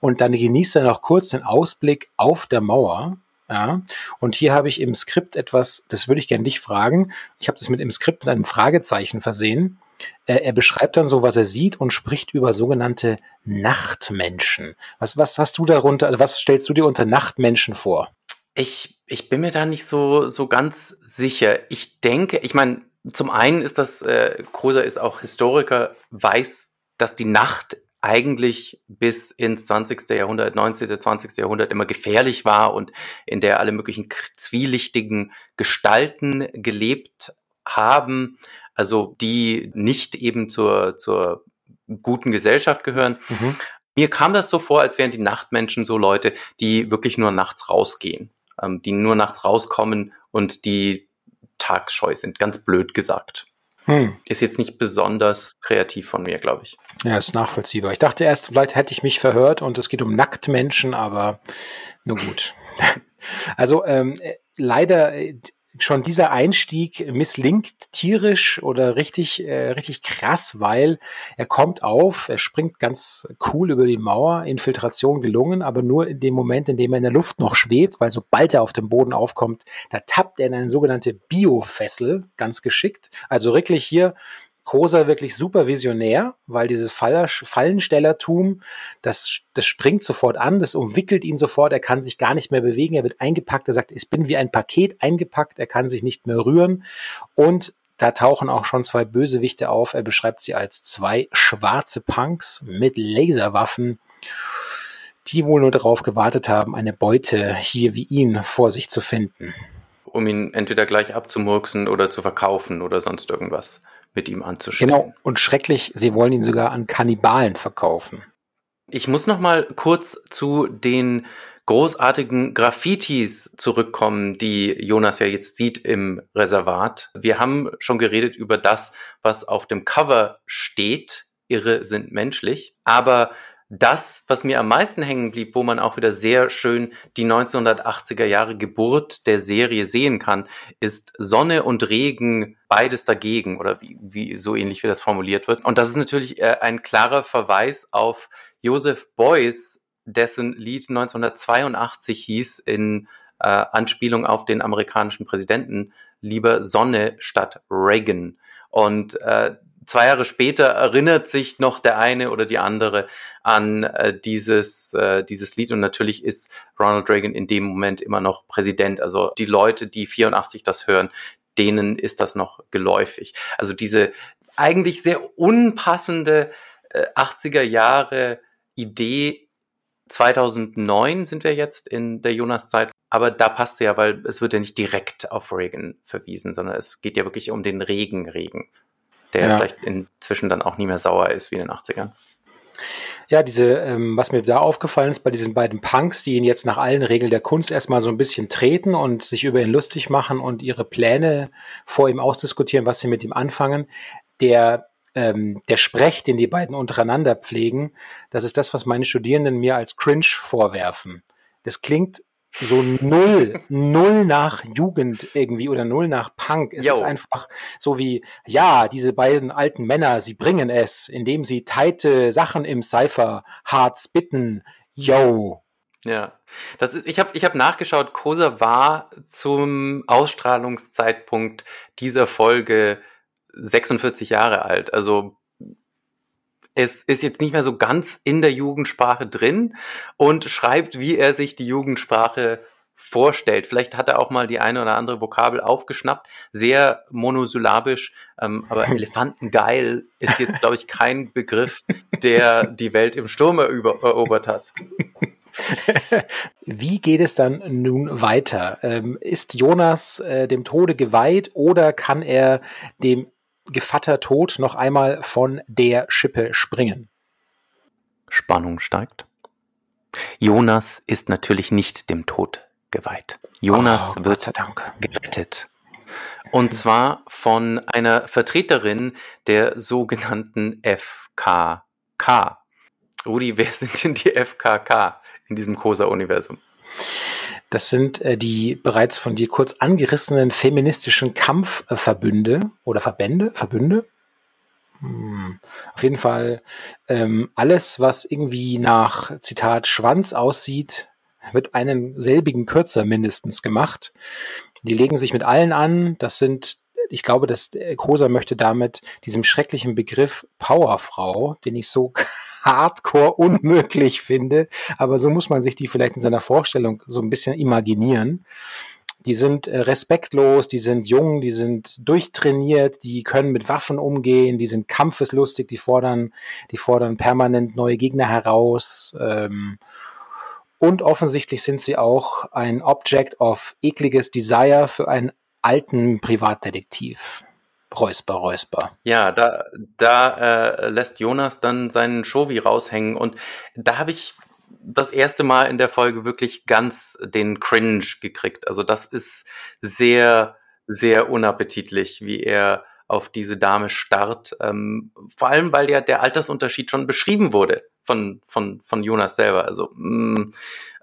und dann genießt er noch kurz den Ausblick auf der Mauer ja, und hier habe ich im Skript etwas, das würde ich gerne dich fragen. Ich habe das mit im Skript mit einem Fragezeichen versehen. Er, er beschreibt dann so, was er sieht und spricht über sogenannte Nachtmenschen. Was, was hast du darunter, also was stellst du dir unter Nachtmenschen vor? Ich, ich bin mir da nicht so, so ganz sicher. Ich denke, ich meine, zum einen ist das, äh, Koser ist auch Historiker, weiß, dass die Nacht eigentlich bis ins 20. Jahrhundert, 19., 20. Jahrhundert immer gefährlich war und in der alle möglichen zwielichtigen Gestalten gelebt haben, also die nicht eben zur, zur guten Gesellschaft gehören. Mhm. Mir kam das so vor, als wären die Nachtmenschen so Leute, die wirklich nur nachts rausgehen, ähm, die nur nachts rauskommen und die alltagsscheu sind, ganz blöd gesagt. Hm. Ist jetzt nicht besonders kreativ von mir, glaube ich. Ja, ist nachvollziehbar. Ich dachte erst, vielleicht hätte ich mich verhört und es geht um Nacktmenschen, aber nur gut. also ähm, äh, leider äh, schon dieser Einstieg misslingt tierisch oder richtig, äh, richtig krass, weil er kommt auf, er springt ganz cool über die Mauer, Infiltration gelungen, aber nur in dem Moment, in dem er in der Luft noch schwebt, weil sobald er auf dem Boden aufkommt, da tappt er in eine sogenannte Biofessel, ganz geschickt. Also wirklich hier Kosa wirklich super visionär, weil dieses Fallenstellertum, das, das springt sofort an, das umwickelt ihn sofort, er kann sich gar nicht mehr bewegen, er wird eingepackt, er sagt, ich bin wie ein Paket eingepackt, er kann sich nicht mehr rühren und da tauchen auch schon zwei Bösewichte auf, er beschreibt sie als zwei schwarze Punks mit Laserwaffen, die wohl nur darauf gewartet haben, eine Beute hier wie ihn vor sich zu finden. Um ihn entweder gleich abzumurksen oder zu verkaufen oder sonst irgendwas mit ihm anzustellen. Genau, und schrecklich, sie wollen ihn sogar an Kannibalen verkaufen. Ich muss noch mal kurz zu den großartigen Graffitis zurückkommen, die Jonas ja jetzt sieht im Reservat. Wir haben schon geredet über das, was auf dem Cover steht. Irre sind menschlich. Aber das, was mir am meisten hängen blieb, wo man auch wieder sehr schön die 1980er Jahre Geburt der Serie sehen kann, ist Sonne und Regen beides dagegen oder wie, wie so ähnlich wie das formuliert wird. Und das ist natürlich äh, ein klarer Verweis auf Joseph Beuys, dessen Lied 1982 hieß in äh, Anspielung auf den amerikanischen Präsidenten lieber Sonne statt Reagan. Und äh, zwei Jahre später erinnert sich noch der eine oder die andere an äh, dieses, äh, dieses Lied und natürlich ist Ronald Reagan in dem Moment immer noch Präsident. Also die Leute, die 84 das hören, denen ist das noch geläufig. Also diese eigentlich sehr unpassende äh, 80er Jahre Idee 2009 sind wir jetzt in der Jonas-Zeit. Aber da passt ja, weil es wird ja nicht direkt auf Reagan verwiesen, sondern es geht ja wirklich um den Regenregen der ja. vielleicht inzwischen dann auch nie mehr sauer ist wie in den 80ern. Ja, diese, ähm, was mir da aufgefallen ist bei diesen beiden Punks, die ihn jetzt nach allen Regeln der Kunst erstmal so ein bisschen treten und sich über ihn lustig machen und ihre Pläne vor ihm ausdiskutieren, was sie mit ihm anfangen, der ähm, der Sprech, den die beiden untereinander pflegen, das ist das, was meine Studierenden mir als cringe vorwerfen. Das klingt so null, null nach Jugend irgendwie oder null nach Punk. Es Yo. ist einfach so wie, ja, diese beiden alten Männer, sie bringen es, indem sie teite Sachen im Cypher hart spitten. Yo. Ja, das ist, ich habe ich hab nachgeschaut, Kosa war zum Ausstrahlungszeitpunkt dieser Folge 46 Jahre alt. Also es ist jetzt nicht mehr so ganz in der Jugendsprache drin und schreibt, wie er sich die Jugendsprache vorstellt. Vielleicht hat er auch mal die eine oder andere Vokabel aufgeschnappt, sehr monosyllabisch, ähm, aber Elefantengeil ist jetzt, glaube ich, kein Begriff, der die Welt im Sturm erobert hat. Wie geht es dann nun weiter? Ähm, ist Jonas äh, dem Tode geweiht oder kann er dem Gevatter Tod noch einmal von der Schippe springen. Spannung steigt. Jonas ist natürlich nicht dem Tod geweiht. Jonas oh, wird gerettet. Und zwar von einer Vertreterin der sogenannten FKK. Rudi, wer sind denn die FKK in diesem COSA-Universum? Das sind äh, die bereits von dir kurz angerissenen feministischen Kampfverbünde oder Verbände, Verbünde. Hm. Auf jeden Fall ähm, alles, was irgendwie nach Zitat Schwanz aussieht, wird einen selbigen Kürzer mindestens gemacht. Die legen sich mit allen an. Das sind, ich glaube, dass Kosa möchte damit diesem schrecklichen Begriff Powerfrau, den ich so hardcore unmöglich finde, aber so muss man sich die vielleicht in seiner Vorstellung so ein bisschen imaginieren. Die sind äh, respektlos, die sind jung, die sind durchtrainiert, die können mit Waffen umgehen, die sind kampfeslustig, die fordern, die fordern permanent neue Gegner heraus. Ähm, und offensichtlich sind sie auch ein Object of ekliges Desire für einen alten Privatdetektiv. Räusper, Räusper. Ja, da, da äh, lässt Jonas dann seinen Shovi raushängen und da habe ich das erste Mal in der Folge wirklich ganz den Cringe gekriegt. Also das ist sehr sehr unappetitlich, wie er auf diese Dame starrt. Ähm, vor allem, weil ja der Altersunterschied schon beschrieben wurde von, von, von Jonas selber. Also, mh, mm,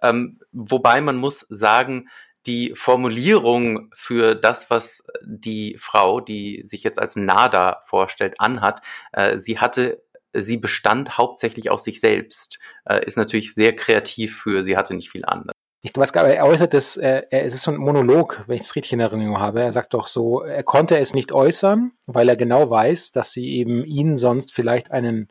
ähm, wobei man muss sagen, die Formulierung für das, was die Frau, die sich jetzt als Nada vorstellt, anhat, äh, sie hatte sie bestand hauptsächlich aus sich selbst, äh, ist natürlich sehr kreativ für, sie hatte nicht viel anderes. Ich weiß gar nicht, er äußert das, äh, es ist so ein Monolog, wenn ich es richtig in Erinnerung habe. Er sagt doch so, er konnte es nicht äußern, weil er genau weiß, dass sie eben ihn sonst vielleicht einen,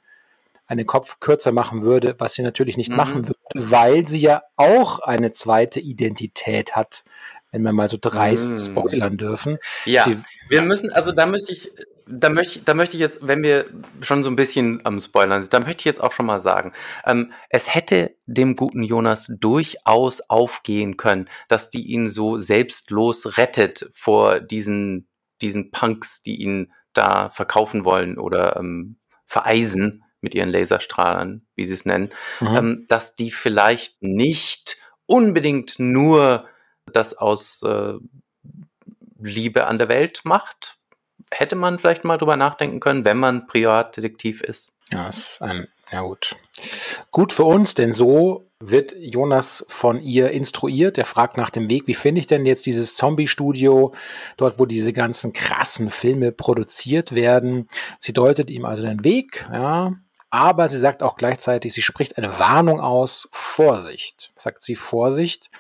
einen Kopf kürzer machen würde, was sie natürlich nicht mhm. machen würde, weil sie ja auch eine zweite Identität hat, wenn wir mal so dreist mm. spoilern dürfen. Ja, Sie, wir müssen, also da möchte ich, da möchte, da möchte ich jetzt, wenn wir schon so ein bisschen am Spoilern sind, da möchte ich jetzt auch schon mal sagen, ähm, es hätte dem guten Jonas durchaus aufgehen können, dass die ihn so selbstlos rettet vor diesen, diesen Punks, die ihn da verkaufen wollen oder ähm, vereisen mit ihren Laserstrahlern, wie sie es nennen, mhm. ähm, dass die vielleicht nicht unbedingt nur das aus äh, Liebe an der Welt macht, hätte man vielleicht mal drüber nachdenken können, wenn man Privatdetektiv ist. Ja, ist ein, ja gut. Gut für uns, denn so wird Jonas von ihr instruiert. Er fragt nach dem Weg, wie finde ich denn jetzt dieses Zombie-Studio, dort, wo diese ganzen krassen Filme produziert werden. Sie deutet ihm also den Weg, ja, aber sie sagt auch gleichzeitig, sie spricht eine Warnung aus, Vorsicht, sagt sie Vorsicht,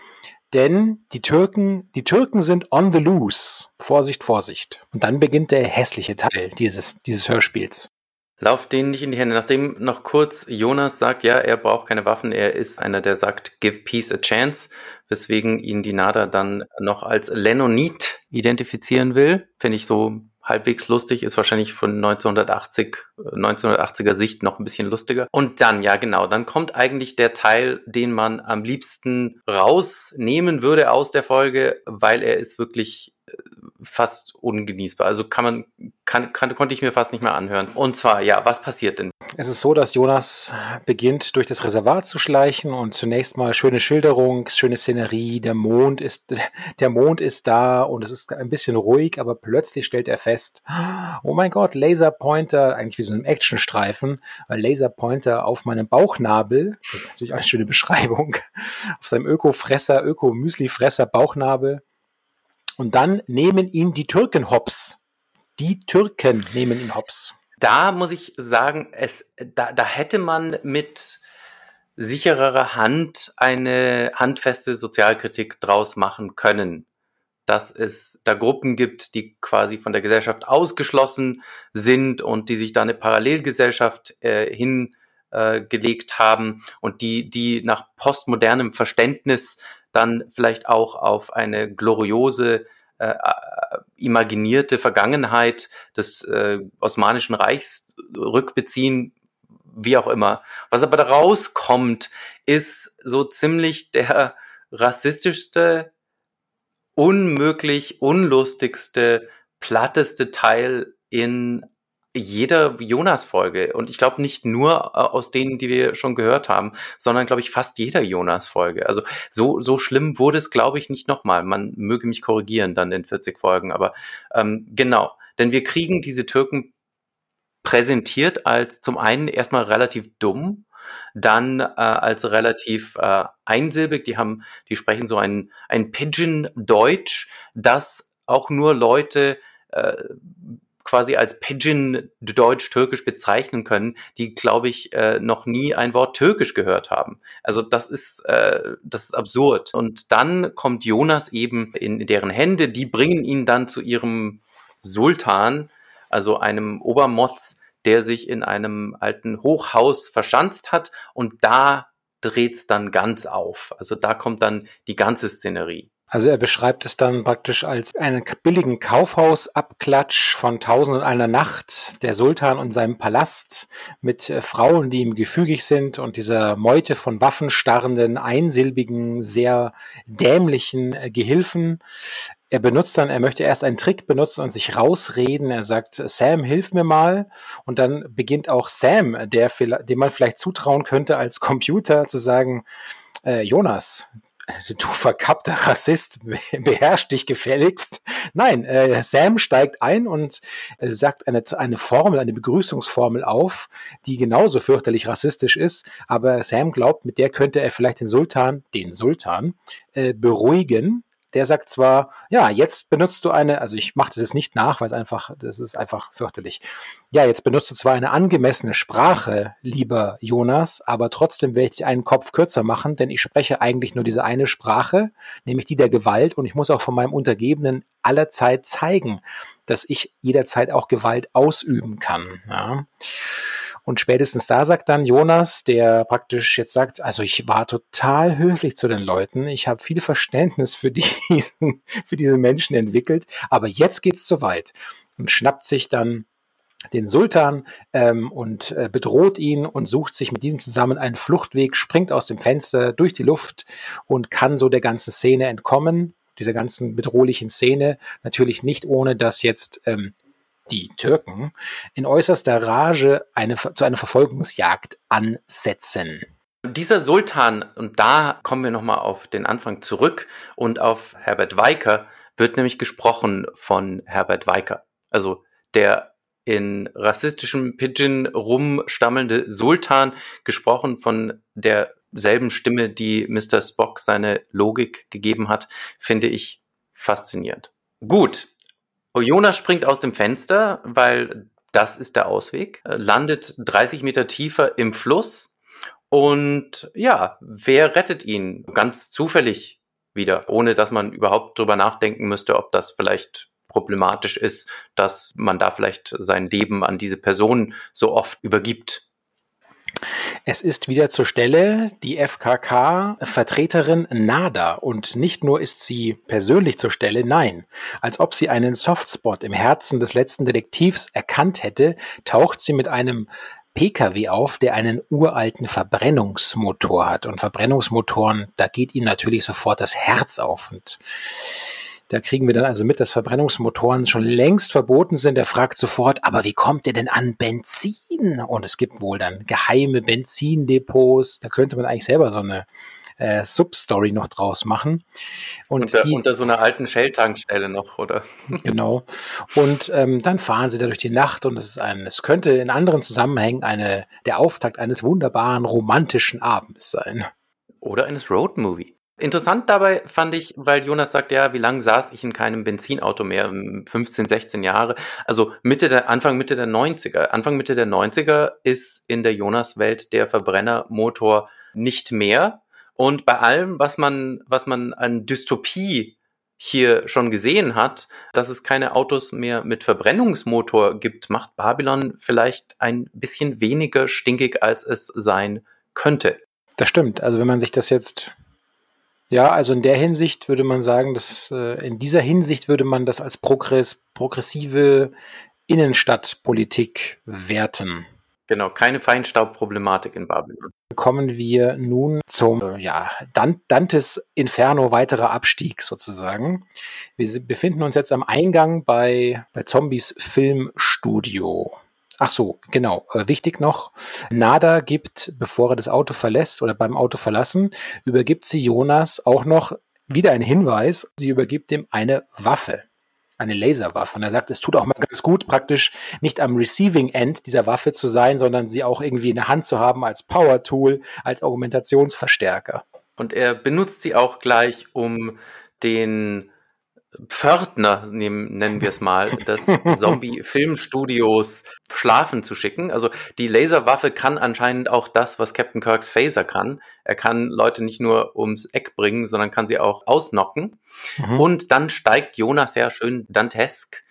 denn die Türken, die Türken sind on the loose. Vorsicht, Vorsicht. Und dann beginnt der hässliche Teil dieses, dieses Hörspiels. Lauf denen nicht in die Hände. Nachdem noch kurz Jonas sagt, ja, er braucht keine Waffen, er ist einer, der sagt, give peace a chance, weswegen ihn die Nada dann noch als Lennonit identifizieren will. Finde ich so halbwegs lustig, ist wahrscheinlich von 1980, 1980er Sicht noch ein bisschen lustiger. Und dann, ja genau, dann kommt eigentlich der Teil, den man am liebsten rausnehmen würde aus der Folge, weil er ist wirklich fast ungenießbar. Also kann man, kann, kann, konnte ich mir fast nicht mehr anhören. Und zwar, ja, was passiert denn? Es ist so, dass Jonas beginnt, durch das Reservat zu schleichen und zunächst mal schöne Schilderung, schöne Szenerie, der Mond ist, der Mond ist da und es ist ein bisschen ruhig, aber plötzlich stellt er fest, oh mein Gott, Laserpointer, eigentlich wie so ein Actionstreifen, Laserpointer auf meinem Bauchnabel, das ist natürlich auch eine schöne Beschreibung, auf seinem Öko-Fresser, Öko-Müsli-Fresser Bauchnabel. Und dann nehmen ihn die Türken hops. Die Türken nehmen ihn hops da muss ich sagen, es, da, da hätte man mit sichererer Hand eine handfeste Sozialkritik draus machen können. Dass es da Gruppen gibt, die quasi von der Gesellschaft ausgeschlossen sind und die sich da eine Parallelgesellschaft äh, hingelegt äh, haben und die, die nach postmodernem Verständnis dann vielleicht auch auf eine gloriose äh, imaginierte Vergangenheit des äh, Osmanischen Reichs rückbeziehen, wie auch immer. Was aber da rauskommt, ist so ziemlich der rassistischste, unmöglich unlustigste, platteste Teil in jeder Jonas-Folge. Und ich glaube nicht nur äh, aus denen, die wir schon gehört haben, sondern glaube ich fast jeder Jonas-Folge. Also so, so schlimm wurde es, glaube ich, nicht nochmal. Man möge mich korrigieren dann in 40 Folgen. Aber ähm, genau, denn wir kriegen diese Türken präsentiert als zum einen erstmal relativ dumm, dann äh, als relativ äh, einsilbig. Die haben, die sprechen so ein, ein Pidgin-Deutsch, das auch nur Leute äh, quasi als Pidgin Deutsch-Türkisch bezeichnen können, die, glaube ich, äh, noch nie ein Wort Türkisch gehört haben. Also das ist, äh, das ist absurd. Und dann kommt Jonas eben in deren Hände, die bringen ihn dann zu ihrem Sultan, also einem Obermotz, der sich in einem alten Hochhaus verschanzt hat und da dreht's dann ganz auf. Also da kommt dann die ganze Szenerie. Also er beschreibt es dann praktisch als einen billigen Kaufhausabklatsch von Tausend und einer Nacht, der Sultan und seinem Palast mit äh, Frauen, die ihm gefügig sind und dieser Meute von waffenstarrenden, einsilbigen, sehr dämlichen äh, Gehilfen. Er benutzt dann, er möchte erst einen Trick benutzen und sich rausreden. Er sagt, Sam, hilf mir mal. Und dann beginnt auch Sam, der, dem man vielleicht zutrauen könnte als Computer, zu sagen, äh, Jonas, du verkappter Rassist, beherrsch dich gefälligst. Nein, äh, Sam steigt ein und äh, sagt eine, eine Formel, eine Begrüßungsformel auf, die genauso fürchterlich rassistisch ist, aber Sam glaubt, mit der könnte er vielleicht den Sultan, den Sultan, äh, beruhigen der sagt zwar, ja, jetzt benutzt du eine, also ich mache das jetzt nicht nach, weil es einfach, das ist einfach fürchterlich. Ja, jetzt benutzt du zwar eine angemessene Sprache, lieber Jonas, aber trotzdem werde ich dich einen Kopf kürzer machen, denn ich spreche eigentlich nur diese eine Sprache, nämlich die der Gewalt und ich muss auch von meinem Untergebenen allerzeit zeigen, dass ich jederzeit auch Gewalt ausüben kann. Ja. Und spätestens da sagt dann Jonas, der praktisch jetzt sagt, also ich war total höflich zu den Leuten, ich habe viel Verständnis für, diesen, für diese Menschen entwickelt, aber jetzt geht's zu weit. Und schnappt sich dann den Sultan ähm, und äh, bedroht ihn und sucht sich mit diesem zusammen einen Fluchtweg, springt aus dem Fenster durch die Luft und kann so der ganzen Szene entkommen, dieser ganzen bedrohlichen Szene. Natürlich nicht ohne, dass jetzt ähm, die Türken in äußerster Rage eine, zu einer Verfolgungsjagd ansetzen. Dieser Sultan, und da kommen wir nochmal auf den Anfang zurück und auf Herbert Weicker, wird nämlich gesprochen von Herbert Weicker. Also der in rassistischem Pidgin rumstammelnde Sultan, gesprochen von derselben Stimme, die Mr. Spock seine Logik gegeben hat, finde ich faszinierend. Gut, Jonas springt aus dem Fenster, weil das ist der Ausweg, äh, landet 30 Meter tiefer im Fluss und ja, wer rettet ihn? Ganz zufällig wieder, ohne dass man überhaupt drüber nachdenken müsste, ob das vielleicht problematisch ist, dass man da vielleicht sein Leben an diese Person so oft übergibt. Es ist wieder zur Stelle die FKK-Vertreterin Nada und nicht nur ist sie persönlich zur Stelle, nein, als ob sie einen Softspot im Herzen des letzten Detektivs erkannt hätte, taucht sie mit einem Pkw auf, der einen uralten Verbrennungsmotor hat. Und Verbrennungsmotoren, da geht ihm natürlich sofort das Herz auf. Und da kriegen wir dann also mit, dass Verbrennungsmotoren schon längst verboten sind. Er fragt sofort, aber wie kommt ihr denn an Benzin? Und es gibt wohl dann geheime Benzindepots. Da könnte man eigentlich selber so eine äh, Substory noch draus machen. Und unter, die, unter so einer alten Shell-Tankstelle noch, oder? Genau. Und ähm, dann fahren sie da durch die Nacht und es ist ein, es könnte in anderen Zusammenhängen eine, der Auftakt eines wunderbaren romantischen Abends sein. Oder eines Roadmovie. Interessant dabei fand ich, weil Jonas sagt, ja, wie lange saß ich in keinem Benzinauto mehr? 15, 16 Jahre. Also Mitte der, Anfang, Mitte der 90er. Anfang, Mitte der 90er ist in der Jonas-Welt der Verbrennermotor nicht mehr. Und bei allem, was man, was man an Dystopie hier schon gesehen hat, dass es keine Autos mehr mit Verbrennungsmotor gibt, macht Babylon vielleicht ein bisschen weniger stinkig, als es sein könnte. Das stimmt. Also wenn man sich das jetzt ja, also in der Hinsicht würde man sagen, dass äh, in dieser Hinsicht würde man das als progress progressive Innenstadtpolitik werten. Genau, keine Feinstaubproblematik in Babylon. Kommen wir nun zum äh, ja, Dantes Inferno weiterer Abstieg sozusagen. Wir befinden uns jetzt am Eingang bei, bei Zombies Filmstudio. Ach so, genau. Äh, wichtig noch, Nada gibt, bevor er das Auto verlässt oder beim Auto verlassen, übergibt sie Jonas auch noch wieder einen Hinweis. Sie übergibt ihm eine Waffe, eine Laserwaffe. Und er sagt, es tut auch mal ganz gut, praktisch nicht am Receiving End dieser Waffe zu sein, sondern sie auch irgendwie in der Hand zu haben als Power Tool, als Argumentationsverstärker. Und er benutzt sie auch gleich, um den Pförtner, nennen wir es mal, des Zombie-Filmstudios schlafen zu schicken. Also die Laserwaffe kann anscheinend auch das, was Captain Kirks Phaser kann. Er kann Leute nicht nur ums Eck bringen, sondern kann sie auch ausnocken. Mhm. Und dann steigt Jonas sehr schön dantesk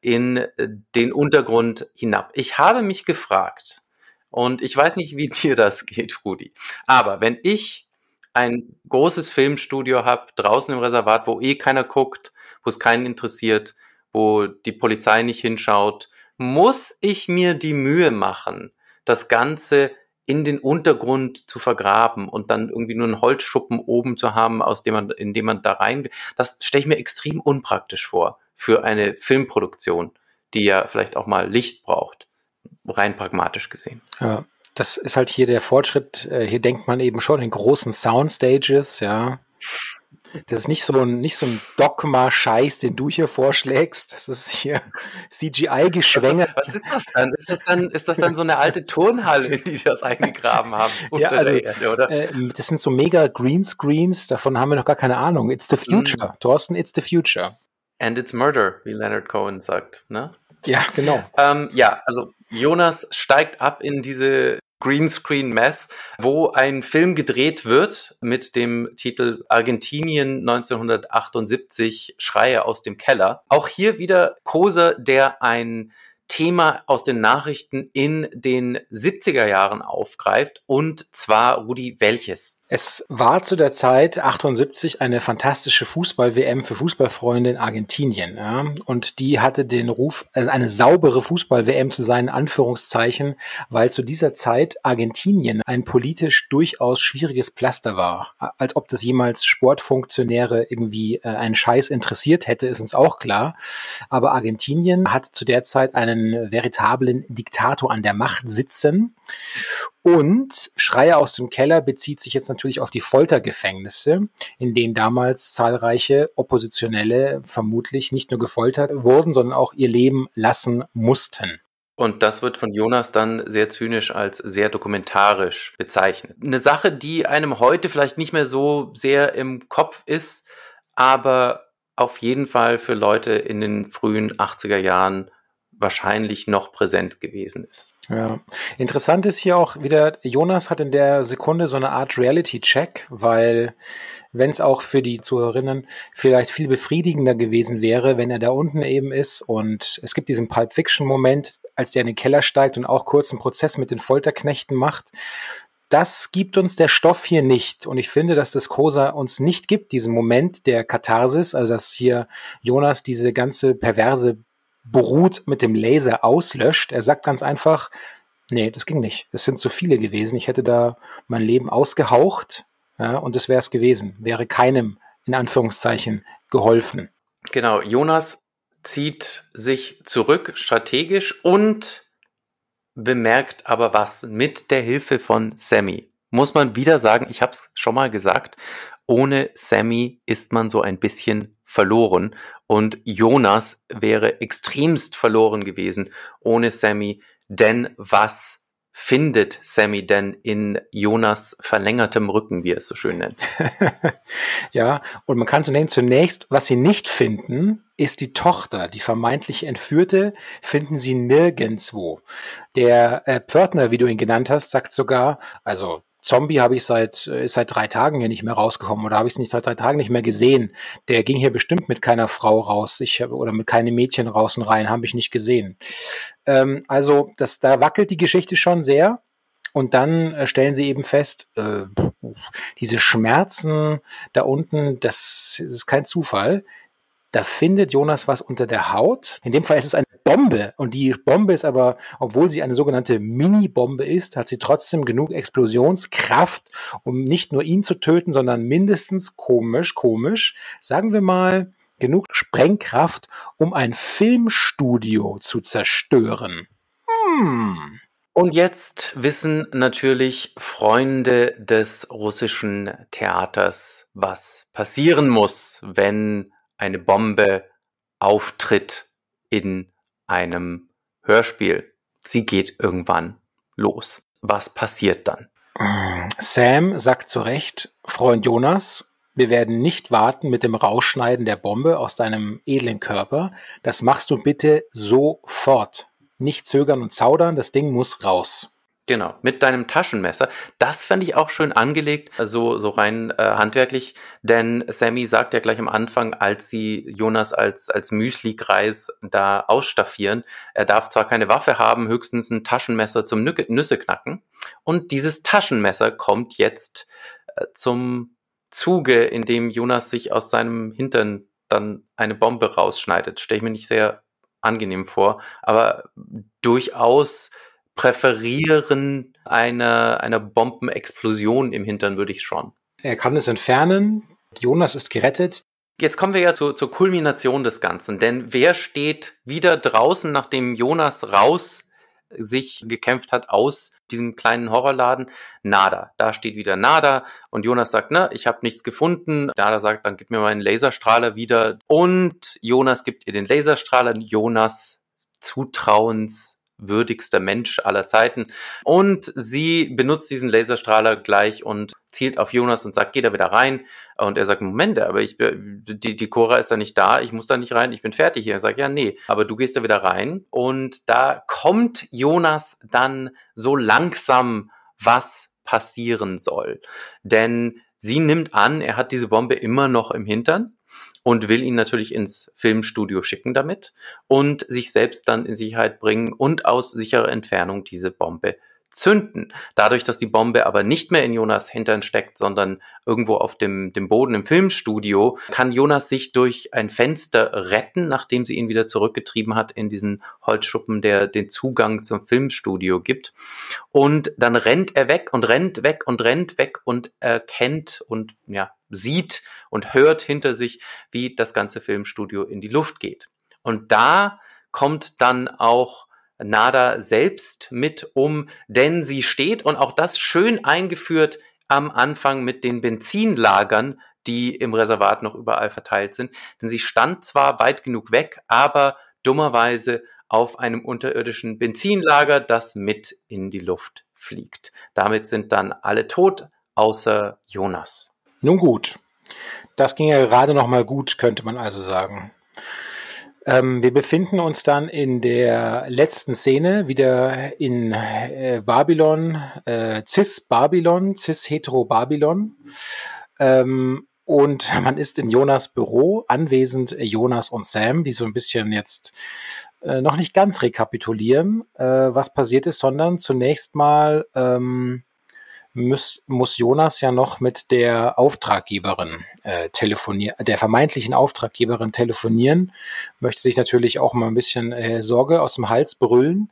in den Untergrund hinab. Ich habe mich gefragt, und ich weiß nicht, wie dir das geht, Rudi, aber wenn ich ein großes Filmstudio habe, draußen im Reservat, wo eh keiner guckt, wo es keinen interessiert, wo die Polizei nicht hinschaut, muss ich mir die Mühe machen, das Ganze in den Untergrund zu vergraben und dann irgendwie nur einen Holzschuppen oben zu haben, aus dem man, in dem man da rein will. Das stelle ich mir extrem unpraktisch vor für eine Filmproduktion, die ja vielleicht auch mal Licht braucht, rein pragmatisch gesehen. Ja, das ist halt hier der Fortschritt. Äh, hier denkt man eben schon in großen Soundstages, ja. Das ist nicht so ein, nicht so ein Dogma-Scheiß, den du hier vorschlägst. Das ist hier CGI-Geschwänger. Was, was, ist das dann? Ist das dann? ist das dann so eine alte Turnhalle, die das eingegraben haben? ja, also, Erde, oder? Äh, das sind so mega Greenscreens, davon haben wir noch gar keine Ahnung. It's the future. Mm. Thorsten, it's the future. And it's murder, wie Leonard Cohen sagt, ne? Ja, genau. Ähm, ja, also Jonas steigt ab in diese Greenscreen Mess, wo ein Film gedreht wird mit dem Titel Argentinien 1978 Schreie aus dem Keller. Auch hier wieder Koser, der ein Thema aus den Nachrichten in den 70er Jahren aufgreift und zwar Rudi welches? Es war zu der Zeit 78 eine fantastische Fußball-WM für Fußballfreunde in Argentinien. Ja? Und die hatte den Ruf, also eine saubere Fußball-WM zu sein, Anführungszeichen, weil zu dieser Zeit Argentinien ein politisch durchaus schwieriges Pflaster war. Als ob das jemals Sportfunktionäre irgendwie äh, einen Scheiß interessiert hätte, ist uns auch klar. Aber Argentinien hat zu der Zeit einen veritablen Diktator an der Macht sitzen. Und Schreie aus dem Keller bezieht sich jetzt natürlich auf die Foltergefängnisse, in denen damals zahlreiche Oppositionelle vermutlich nicht nur gefoltert wurden, sondern auch ihr Leben lassen mussten. Und das wird von Jonas dann sehr zynisch als sehr dokumentarisch bezeichnet. Eine Sache, die einem heute vielleicht nicht mehr so sehr im Kopf ist, aber auf jeden Fall für Leute in den frühen 80er Jahren wahrscheinlich noch präsent gewesen ist. Ja, interessant ist hier auch wieder, Jonas hat in der Sekunde so eine Art Reality-Check, weil wenn es auch für die Zuhörerinnen vielleicht viel befriedigender gewesen wäre, wenn er da unten eben ist und es gibt diesen Pulp Fiction-Moment, als der in den Keller steigt und auch kurz einen Prozess mit den Folterknechten macht. Das gibt uns der Stoff hier nicht. Und ich finde, dass das Kosa uns nicht gibt, diesen Moment der Katharsis, also dass hier Jonas diese ganze perverse Brut mit dem Laser auslöscht. Er sagt ganz einfach, nee, das ging nicht. Es sind zu viele gewesen. Ich hätte da mein Leben ausgehaucht ja, und das wäre es gewesen. Wäre keinem, in Anführungszeichen, geholfen. Genau, Jonas zieht sich zurück strategisch und bemerkt aber was mit der Hilfe von Sammy. Muss man wieder sagen, ich habe es schon mal gesagt, ohne Sammy ist man so ein bisschen verloren. Und Jonas wäre extremst verloren gewesen ohne Sammy. Denn was findet Sammy denn in Jonas verlängertem Rücken, wie er es so schön nennt? ja, und man kann zunächst, zunächst, was sie nicht finden, ist die Tochter, die vermeintlich Entführte, finden sie nirgendswo. Der äh, Pförtner, wie du ihn genannt hast, sagt sogar, also Zombie habe ich seit, äh, ist seit drei Tagen hier nicht mehr rausgekommen oder habe ich es nicht seit drei Tagen nicht mehr gesehen. Der ging hier bestimmt mit keiner Frau raus ich, oder mit keinem Mädchen raus und rein, habe ich nicht gesehen. Ähm, also das, da wackelt die Geschichte schon sehr. Und dann äh, stellen sie eben fest, äh, diese Schmerzen da unten, das, das ist kein Zufall. Da findet Jonas was unter der Haut. In dem Fall ist es eine Bombe. Und die Bombe ist aber, obwohl sie eine sogenannte Mini-Bombe ist, hat sie trotzdem genug Explosionskraft, um nicht nur ihn zu töten, sondern mindestens komisch, komisch, sagen wir mal, genug Sprengkraft, um ein Filmstudio zu zerstören. Hm. Und jetzt wissen natürlich Freunde des russischen Theaters, was passieren muss, wenn eine Bombe auftritt in einem Hörspiel. Sie geht irgendwann los. Was passiert dann? Sam sagt zu Recht, Freund Jonas, wir werden nicht warten mit dem Rausschneiden der Bombe aus deinem edlen Körper. Das machst du bitte sofort. Nicht zögern und zaudern, das Ding muss raus. Genau, mit deinem Taschenmesser. Das fände ich auch schön angelegt, so, so rein äh, handwerklich, denn Sammy sagt ja gleich am Anfang, als sie Jonas als, als Müsli-Kreis da ausstaffieren, er darf zwar keine Waffe haben, höchstens ein Taschenmesser zum Nü Nüsse knacken. Und dieses Taschenmesser kommt jetzt äh, zum Zuge, in dem Jonas sich aus seinem Hintern dann eine Bombe rausschneidet. Stelle ich mir nicht sehr angenehm vor, aber durchaus präferieren einer, einer Bombenexplosion im Hintern, würde ich schon. Er kann es entfernen. Jonas ist gerettet. Jetzt kommen wir ja zu, zur Kulmination des Ganzen. Denn wer steht wieder draußen, nachdem Jonas raus sich gekämpft hat aus diesem kleinen Horrorladen. Nada. Da steht wieder Nada. Und Jonas sagt, ne, ich habe nichts gefunden. Nada sagt, dann gib mir meinen Laserstrahler wieder. Und Jonas gibt ihr den Laserstrahler. Jonas zutrauens würdigster Mensch aller Zeiten. Und sie benutzt diesen Laserstrahler gleich und zielt auf Jonas und sagt, geh da wieder rein. Und er sagt, Moment, aber ich, die, die Cora ist da nicht da, ich muss da nicht rein, ich bin fertig hier. Er sagt, ja, nee, aber du gehst da wieder rein. Und da kommt Jonas dann so langsam, was passieren soll. Denn sie nimmt an, er hat diese Bombe immer noch im Hintern und will ihn natürlich ins Filmstudio schicken damit und sich selbst dann in Sicherheit bringen und aus sicherer Entfernung diese Bombe zünden. Dadurch, dass die Bombe aber nicht mehr in Jonas Hintern steckt, sondern irgendwo auf dem, dem Boden im Filmstudio, kann Jonas sich durch ein Fenster retten, nachdem sie ihn wieder zurückgetrieben hat in diesen Holzschuppen, der den Zugang zum Filmstudio gibt. Und dann rennt er weg und rennt weg und rennt weg und erkennt und ja, sieht und hört hinter sich, wie das ganze Filmstudio in die Luft geht. Und da kommt dann auch Nada selbst mit um, denn sie steht und auch das schön eingeführt am Anfang mit den Benzinlagern, die im Reservat noch überall verteilt sind. Denn sie stand zwar weit genug weg, aber dummerweise auf einem unterirdischen Benzinlager, das mit in die Luft fliegt. Damit sind dann alle tot, außer Jonas. Nun gut. Das ging ja gerade noch mal gut, könnte man also sagen. Ähm, wir befinden uns dann in der letzten Szene wieder in äh, Babylon, äh, Cis-Babylon, Cis-Hetero-Babylon. Ähm, und man ist in Jonas Büro, anwesend Jonas und Sam, die so ein bisschen jetzt äh, noch nicht ganz rekapitulieren, äh, was passiert ist, sondern zunächst mal ähm, muss, muss Jonas ja noch mit der Auftraggeberin äh, telefonieren, der vermeintlichen Auftraggeberin telefonieren, möchte sich natürlich auch mal ein bisschen äh, Sorge aus dem Hals brüllen.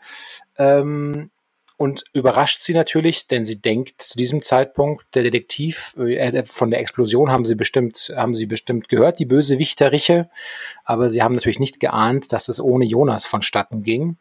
Ähm, und überrascht sie natürlich, denn sie denkt zu diesem Zeitpunkt, der Detektiv, äh, von der Explosion haben sie bestimmt, haben sie bestimmt gehört, die böse Wichteriche, aber sie haben natürlich nicht geahnt, dass es ohne Jonas vonstatten ging.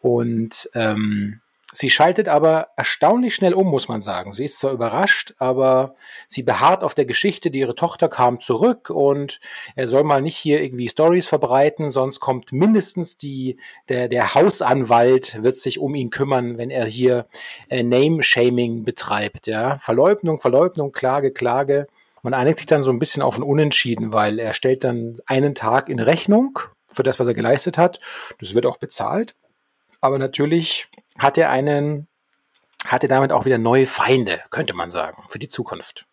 Und ähm, Sie schaltet aber erstaunlich schnell um, muss man sagen. Sie ist zwar überrascht, aber sie beharrt auf der Geschichte, die ihre Tochter kam zurück und er soll mal nicht hier irgendwie Stories verbreiten, sonst kommt mindestens die, der, der Hausanwalt wird sich um ihn kümmern, wenn er hier äh, Name-Shaming betreibt, ja. Verleugnung, Verleugnung, Klage, Klage. Man einigt sich dann so ein bisschen auf ein Unentschieden, weil er stellt dann einen Tag in Rechnung für das, was er geleistet hat. Das wird auch bezahlt. Aber natürlich hat er einen, hat er damit auch wieder neue Feinde, könnte man sagen, für die Zukunft.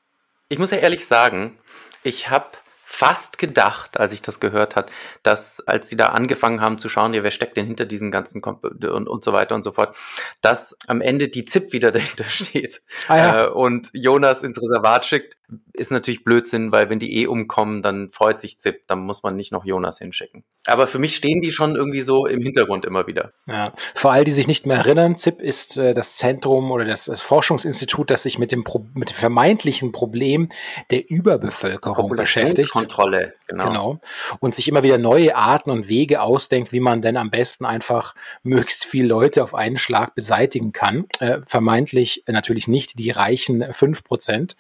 Ich muss ja ehrlich sagen, ich habe fast gedacht, als ich das gehört hat, dass als sie da angefangen haben zu schauen, ja, wer steckt denn hinter diesen ganzen Komp und, und so weiter und so fort, dass am Ende die ZIP wieder dahinter steht ah, ja. äh, und Jonas ins Reservat schickt, ist natürlich Blödsinn, weil wenn die eh umkommen, dann freut sich ZIP, dann muss man nicht noch Jonas hinschicken. Aber für mich stehen die schon irgendwie so im Hintergrund immer wieder. Ja, für all die sich nicht mehr erinnern, ZIP ist äh, das Zentrum oder das, das, Forschungsinstitut, das sich mit dem, Pro mit dem vermeintlichen Problem der Überbevölkerung beschäftigt. Kontrolle, genau. genau. Und sich immer wieder neue Arten und Wege ausdenkt, wie man denn am besten einfach möglichst viele Leute auf einen Schlag beseitigen kann. Äh, vermeintlich natürlich nicht die reichen fünf Prozent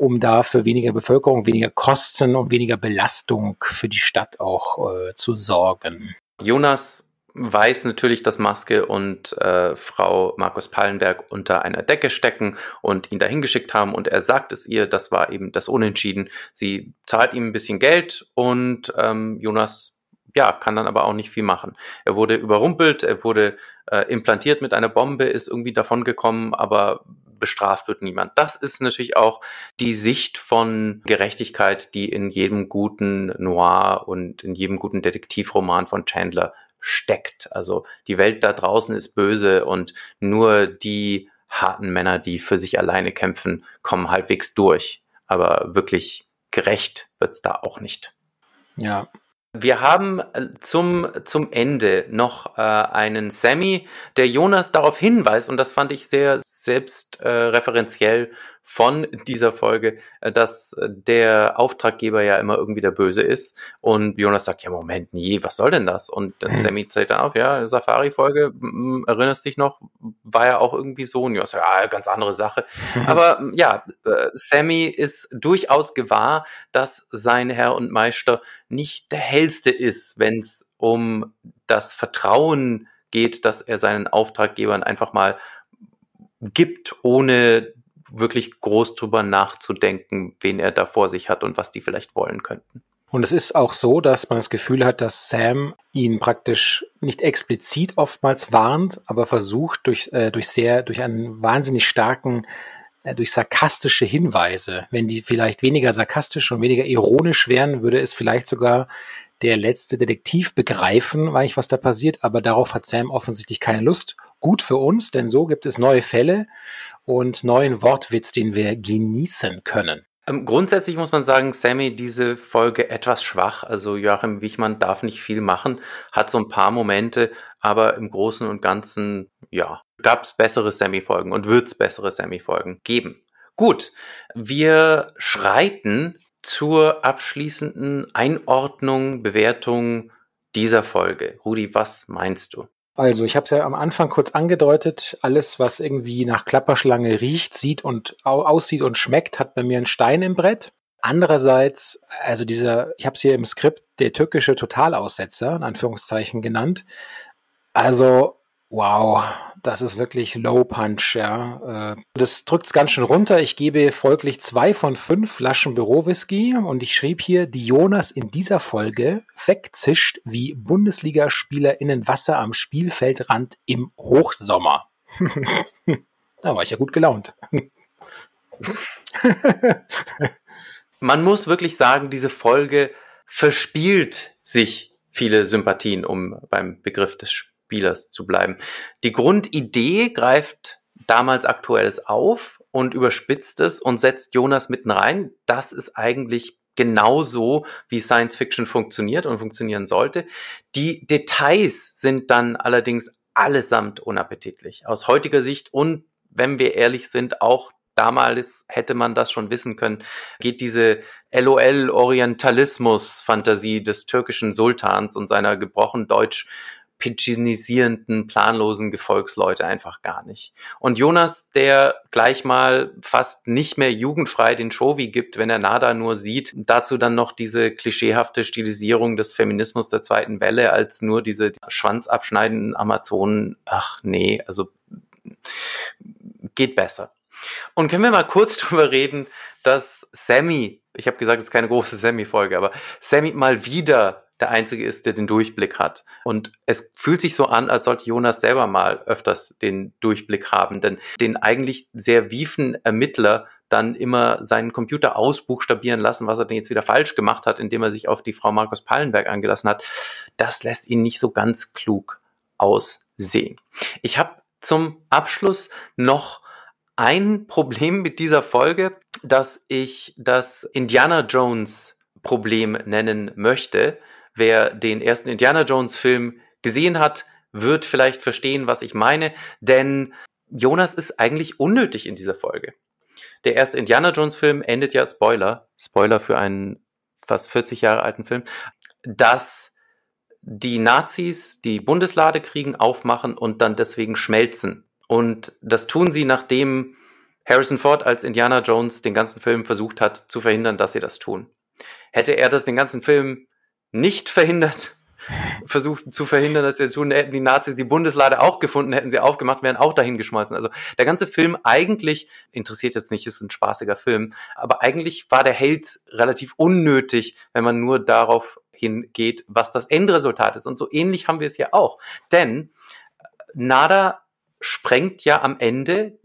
um da für weniger Bevölkerung, weniger Kosten und weniger Belastung für die Stadt auch äh, zu sorgen. Jonas weiß natürlich, dass Maske und äh, Frau Markus Pallenberg unter einer Decke stecken und ihn dahin geschickt haben und er sagt es ihr, das war eben das Unentschieden. Sie zahlt ihm ein bisschen Geld und ähm, Jonas ja, kann dann aber auch nicht viel machen. Er wurde überrumpelt, er wurde äh, implantiert mit einer Bombe, ist irgendwie davon gekommen, aber bestraft wird niemand. Das ist natürlich auch die Sicht von Gerechtigkeit, die in jedem guten Noir und in jedem guten Detektivroman von Chandler steckt. Also die Welt da draußen ist böse und nur die harten Männer, die für sich alleine kämpfen, kommen halbwegs durch. Aber wirklich gerecht wird's da auch nicht. Ja, wir haben äh, zum, zum Ende noch äh, einen Sammy, der Jonas darauf hinweist, und das fand ich sehr selbstreferenziell äh, von dieser Folge, äh, dass äh, der Auftraggeber ja immer irgendwie der Böse ist. Und Jonas sagt, ja, Moment, nee, was soll denn das? Und dann Sammy zeigt dann auf, ja, Safari-Folge, erinnerst dich noch, war ja auch irgendwie so. Und Jonas sagt, ja, ganz andere Sache. Aber ja, äh, Sammy ist durchaus gewahr, dass sein Herr und Meister nicht der hellste ist, wenn es um das Vertrauen geht, dass er seinen Auftraggebern einfach mal gibt, ohne wirklich groß drüber nachzudenken, wen er da vor sich hat und was die vielleicht wollen könnten. Und es ist auch so, dass man das Gefühl hat, dass Sam ihn praktisch nicht explizit oftmals warnt, aber versucht durch, äh, durch sehr, durch einen wahnsinnig starken, äh, durch sarkastische Hinweise. Wenn die vielleicht weniger sarkastisch und weniger ironisch wären, würde es vielleicht sogar der letzte Detektiv begreifen, eigentlich, was da passiert, aber darauf hat Sam offensichtlich keine Lust. Gut für uns, denn so gibt es neue Fälle und neuen Wortwitz, den wir genießen können. Ähm, grundsätzlich muss man sagen, Sammy, diese Folge etwas schwach. Also Joachim Wichmann darf nicht viel machen, hat so ein paar Momente, aber im Großen und Ganzen, ja, gab es bessere Sammy-Folgen und wird es bessere Sammy-Folgen geben. Gut, wir schreiten zur abschließenden Einordnung, Bewertung dieser Folge. Rudi, was meinst du? Also, ich habe es ja am Anfang kurz angedeutet, alles, was irgendwie nach Klapperschlange riecht, sieht und aussieht und schmeckt, hat bei mir einen Stein im Brett. Andererseits, also dieser, ich habe es hier im Skript, der türkische Totalaussetzer, in Anführungszeichen genannt. Also, wow, das ist wirklich Low Punch, ja. Äh, das drückt es ganz schön runter. Ich gebe folglich zwei von fünf Flaschen Bürowhisky und ich schrieb hier, die Jonas in dieser Folge wegzischt wie BundesligaspielerInnen Wasser am Spielfeldrand im Hochsommer. da war ich ja gut gelaunt. Man muss wirklich sagen, diese Folge verspielt sich viele Sympathien, um beim Begriff des Spielers zu bleiben. Die Grundidee greift damals Aktuelles auf und überspitzt es und setzt Jonas mitten rein. Das ist eigentlich genauso, wie Science Fiction funktioniert und funktionieren sollte. Die Details sind dann allerdings allesamt unappetitlich. Aus heutiger Sicht und wenn wir ehrlich sind, auch damals hätte man das schon wissen können, geht diese LOL-Orientalismus-Fantasie des türkischen Sultans und seiner gebrochen Deutsch pigeonisierenden, planlosen Gefolgsleute einfach gar nicht. Und Jonas, der gleich mal fast nicht mehr jugendfrei den Shovi gibt, wenn er Nada nur sieht, dazu dann noch diese klischeehafte Stilisierung des Feminismus der zweiten Welle als nur diese schwanzabschneidenden Amazonen. Ach nee, also geht besser. Und können wir mal kurz drüber reden, dass Sammy, ich habe gesagt, es ist keine große Sammy-Folge, aber Sammy mal wieder der Einzige ist, der den Durchblick hat. Und es fühlt sich so an, als sollte Jonas selber mal öfters den Durchblick haben, denn den eigentlich sehr wiefen Ermittler dann immer seinen Computer ausbuchstabieren lassen, was er denn jetzt wieder falsch gemacht hat, indem er sich auf die Frau Markus Pallenberg angelassen hat, das lässt ihn nicht so ganz klug aussehen. Ich habe zum Abschluss noch ein Problem mit dieser Folge, dass ich das Indiana Jones Problem nennen möchte. Wer den ersten Indiana Jones Film gesehen hat, wird vielleicht verstehen, was ich meine, denn Jonas ist eigentlich unnötig in dieser Folge. Der erste Indiana Jones Film endet ja, Spoiler, Spoiler für einen fast 40 Jahre alten Film, dass die Nazis die Bundeslade kriegen, aufmachen und dann deswegen schmelzen. Und das tun sie, nachdem Harrison Ford als Indiana Jones den ganzen Film versucht hat zu verhindern, dass sie das tun. Hätte er das den ganzen Film nicht verhindert, versucht zu verhindern, dass sie tun, hätten die Nazis die Bundeslade auch gefunden, hätten sie aufgemacht, wären auch dahin geschmolzen. Also der ganze Film eigentlich, interessiert jetzt nicht, ist ein spaßiger Film, aber eigentlich war der Held relativ unnötig, wenn man nur darauf hingeht, was das Endresultat ist. Und so ähnlich haben wir es hier auch. Denn Nada sprengt ja am Ende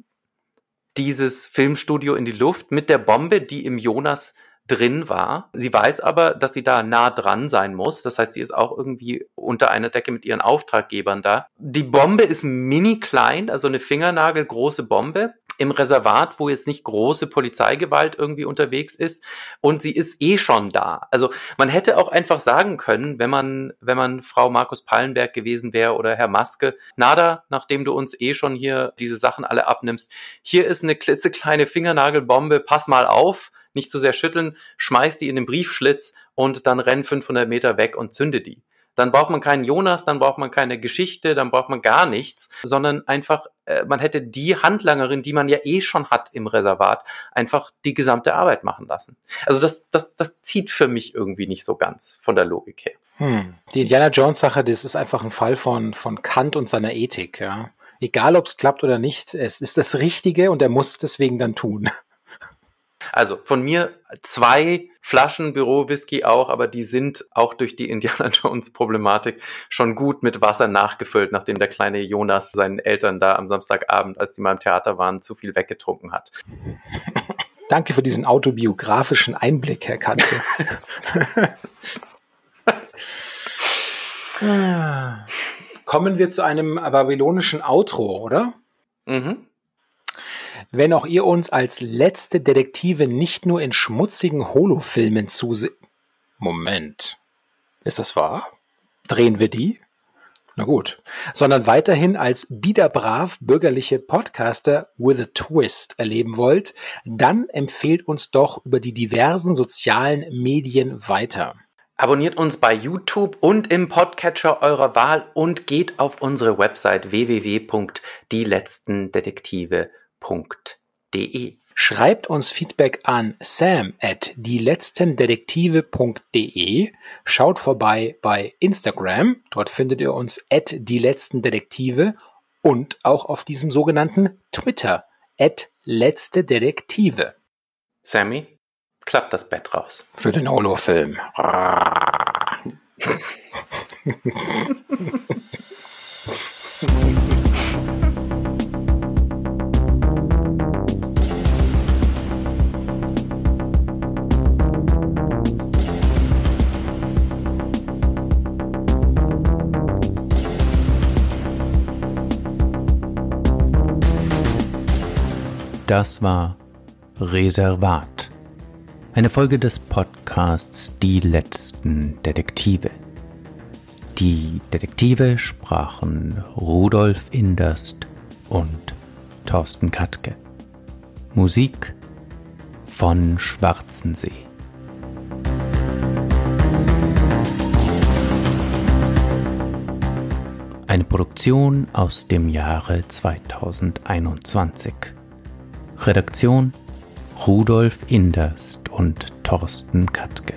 dieses Filmstudio in die Luft mit der Bombe, die im Jonas drin war. Sie weiß aber, dass sie da nah dran sein muss. Das heißt, sie ist auch irgendwie unter einer Decke mit ihren Auftraggebern da. Die Bombe ist mini klein, also eine fingernagelgroße Bombe. im Reservat, wo jetzt nicht große Polizeigewalt irgendwie unterwegs ist und sie ist eh schon da. Also man hätte auch einfach sagen können, wenn man, wenn man Frau Markus Pallenberg gewesen wäre oder Herr Maske, Nada, nachdem du uns eh schon hier diese Sachen alle abnimmst, hier ist eine klitzekleine Fingernagelbombe, pass mal auf, nicht zu sehr schütteln, schmeiß die in den Briefschlitz und dann renn 500 Meter weg und zünde die dann braucht man keinen Jonas, dann braucht man keine Geschichte, dann braucht man gar nichts, sondern einfach, äh, man hätte die Handlangerin, die man ja eh schon hat im Reservat, einfach die gesamte Arbeit machen lassen. Also das, das, das zieht für mich irgendwie nicht so ganz von der Logik her. Hm. Die Indiana Jones Sache, das ist einfach ein Fall von, von Kant und seiner Ethik, ja. Egal, ob es klappt oder nicht, es ist das Richtige und er muss es deswegen dann tun. Also von mir zwei Flaschen Büro-Whisky auch, aber die sind auch durch die Indiana Jones-Problematik schon gut mit Wasser nachgefüllt, nachdem der kleine Jonas seinen Eltern da am Samstagabend, als die mal im Theater waren, zu viel weggetrunken hat. Danke für diesen autobiografischen Einblick, Herr Kante. Kommen wir zu einem babylonischen Outro, oder? Mhm. Wenn auch ihr uns als letzte Detektive nicht nur in schmutzigen Holofilmen zuseht. Moment. Ist das wahr? Drehen wir die? Na gut. Sondern weiterhin als biederbrav bürgerliche Podcaster with a twist erleben wollt, dann empfehlt uns doch über die diversen sozialen Medien weiter. Abonniert uns bei YouTube und im Podcatcher eurer Wahl und geht auf unsere Website www.dieletztendetektive.com dieletzendetektive.de. Schreibt uns Feedback an sam at dieletztendetektive.de. Schaut vorbei bei Instagram. Dort findet ihr uns at dieletztendetektive und auch auf diesem sogenannten Twitter at letzte Detektive. Sammy, klappt das Bett raus. Für den Holo-Film. Das war Reservat. Eine Folge des Podcasts Die letzten Detektive. Die Detektive sprachen Rudolf Inderst und Thorsten Katke. Musik von Schwarzensee. Eine Produktion aus dem Jahre 2021. Redaktion Rudolf Inderst und Thorsten Katke.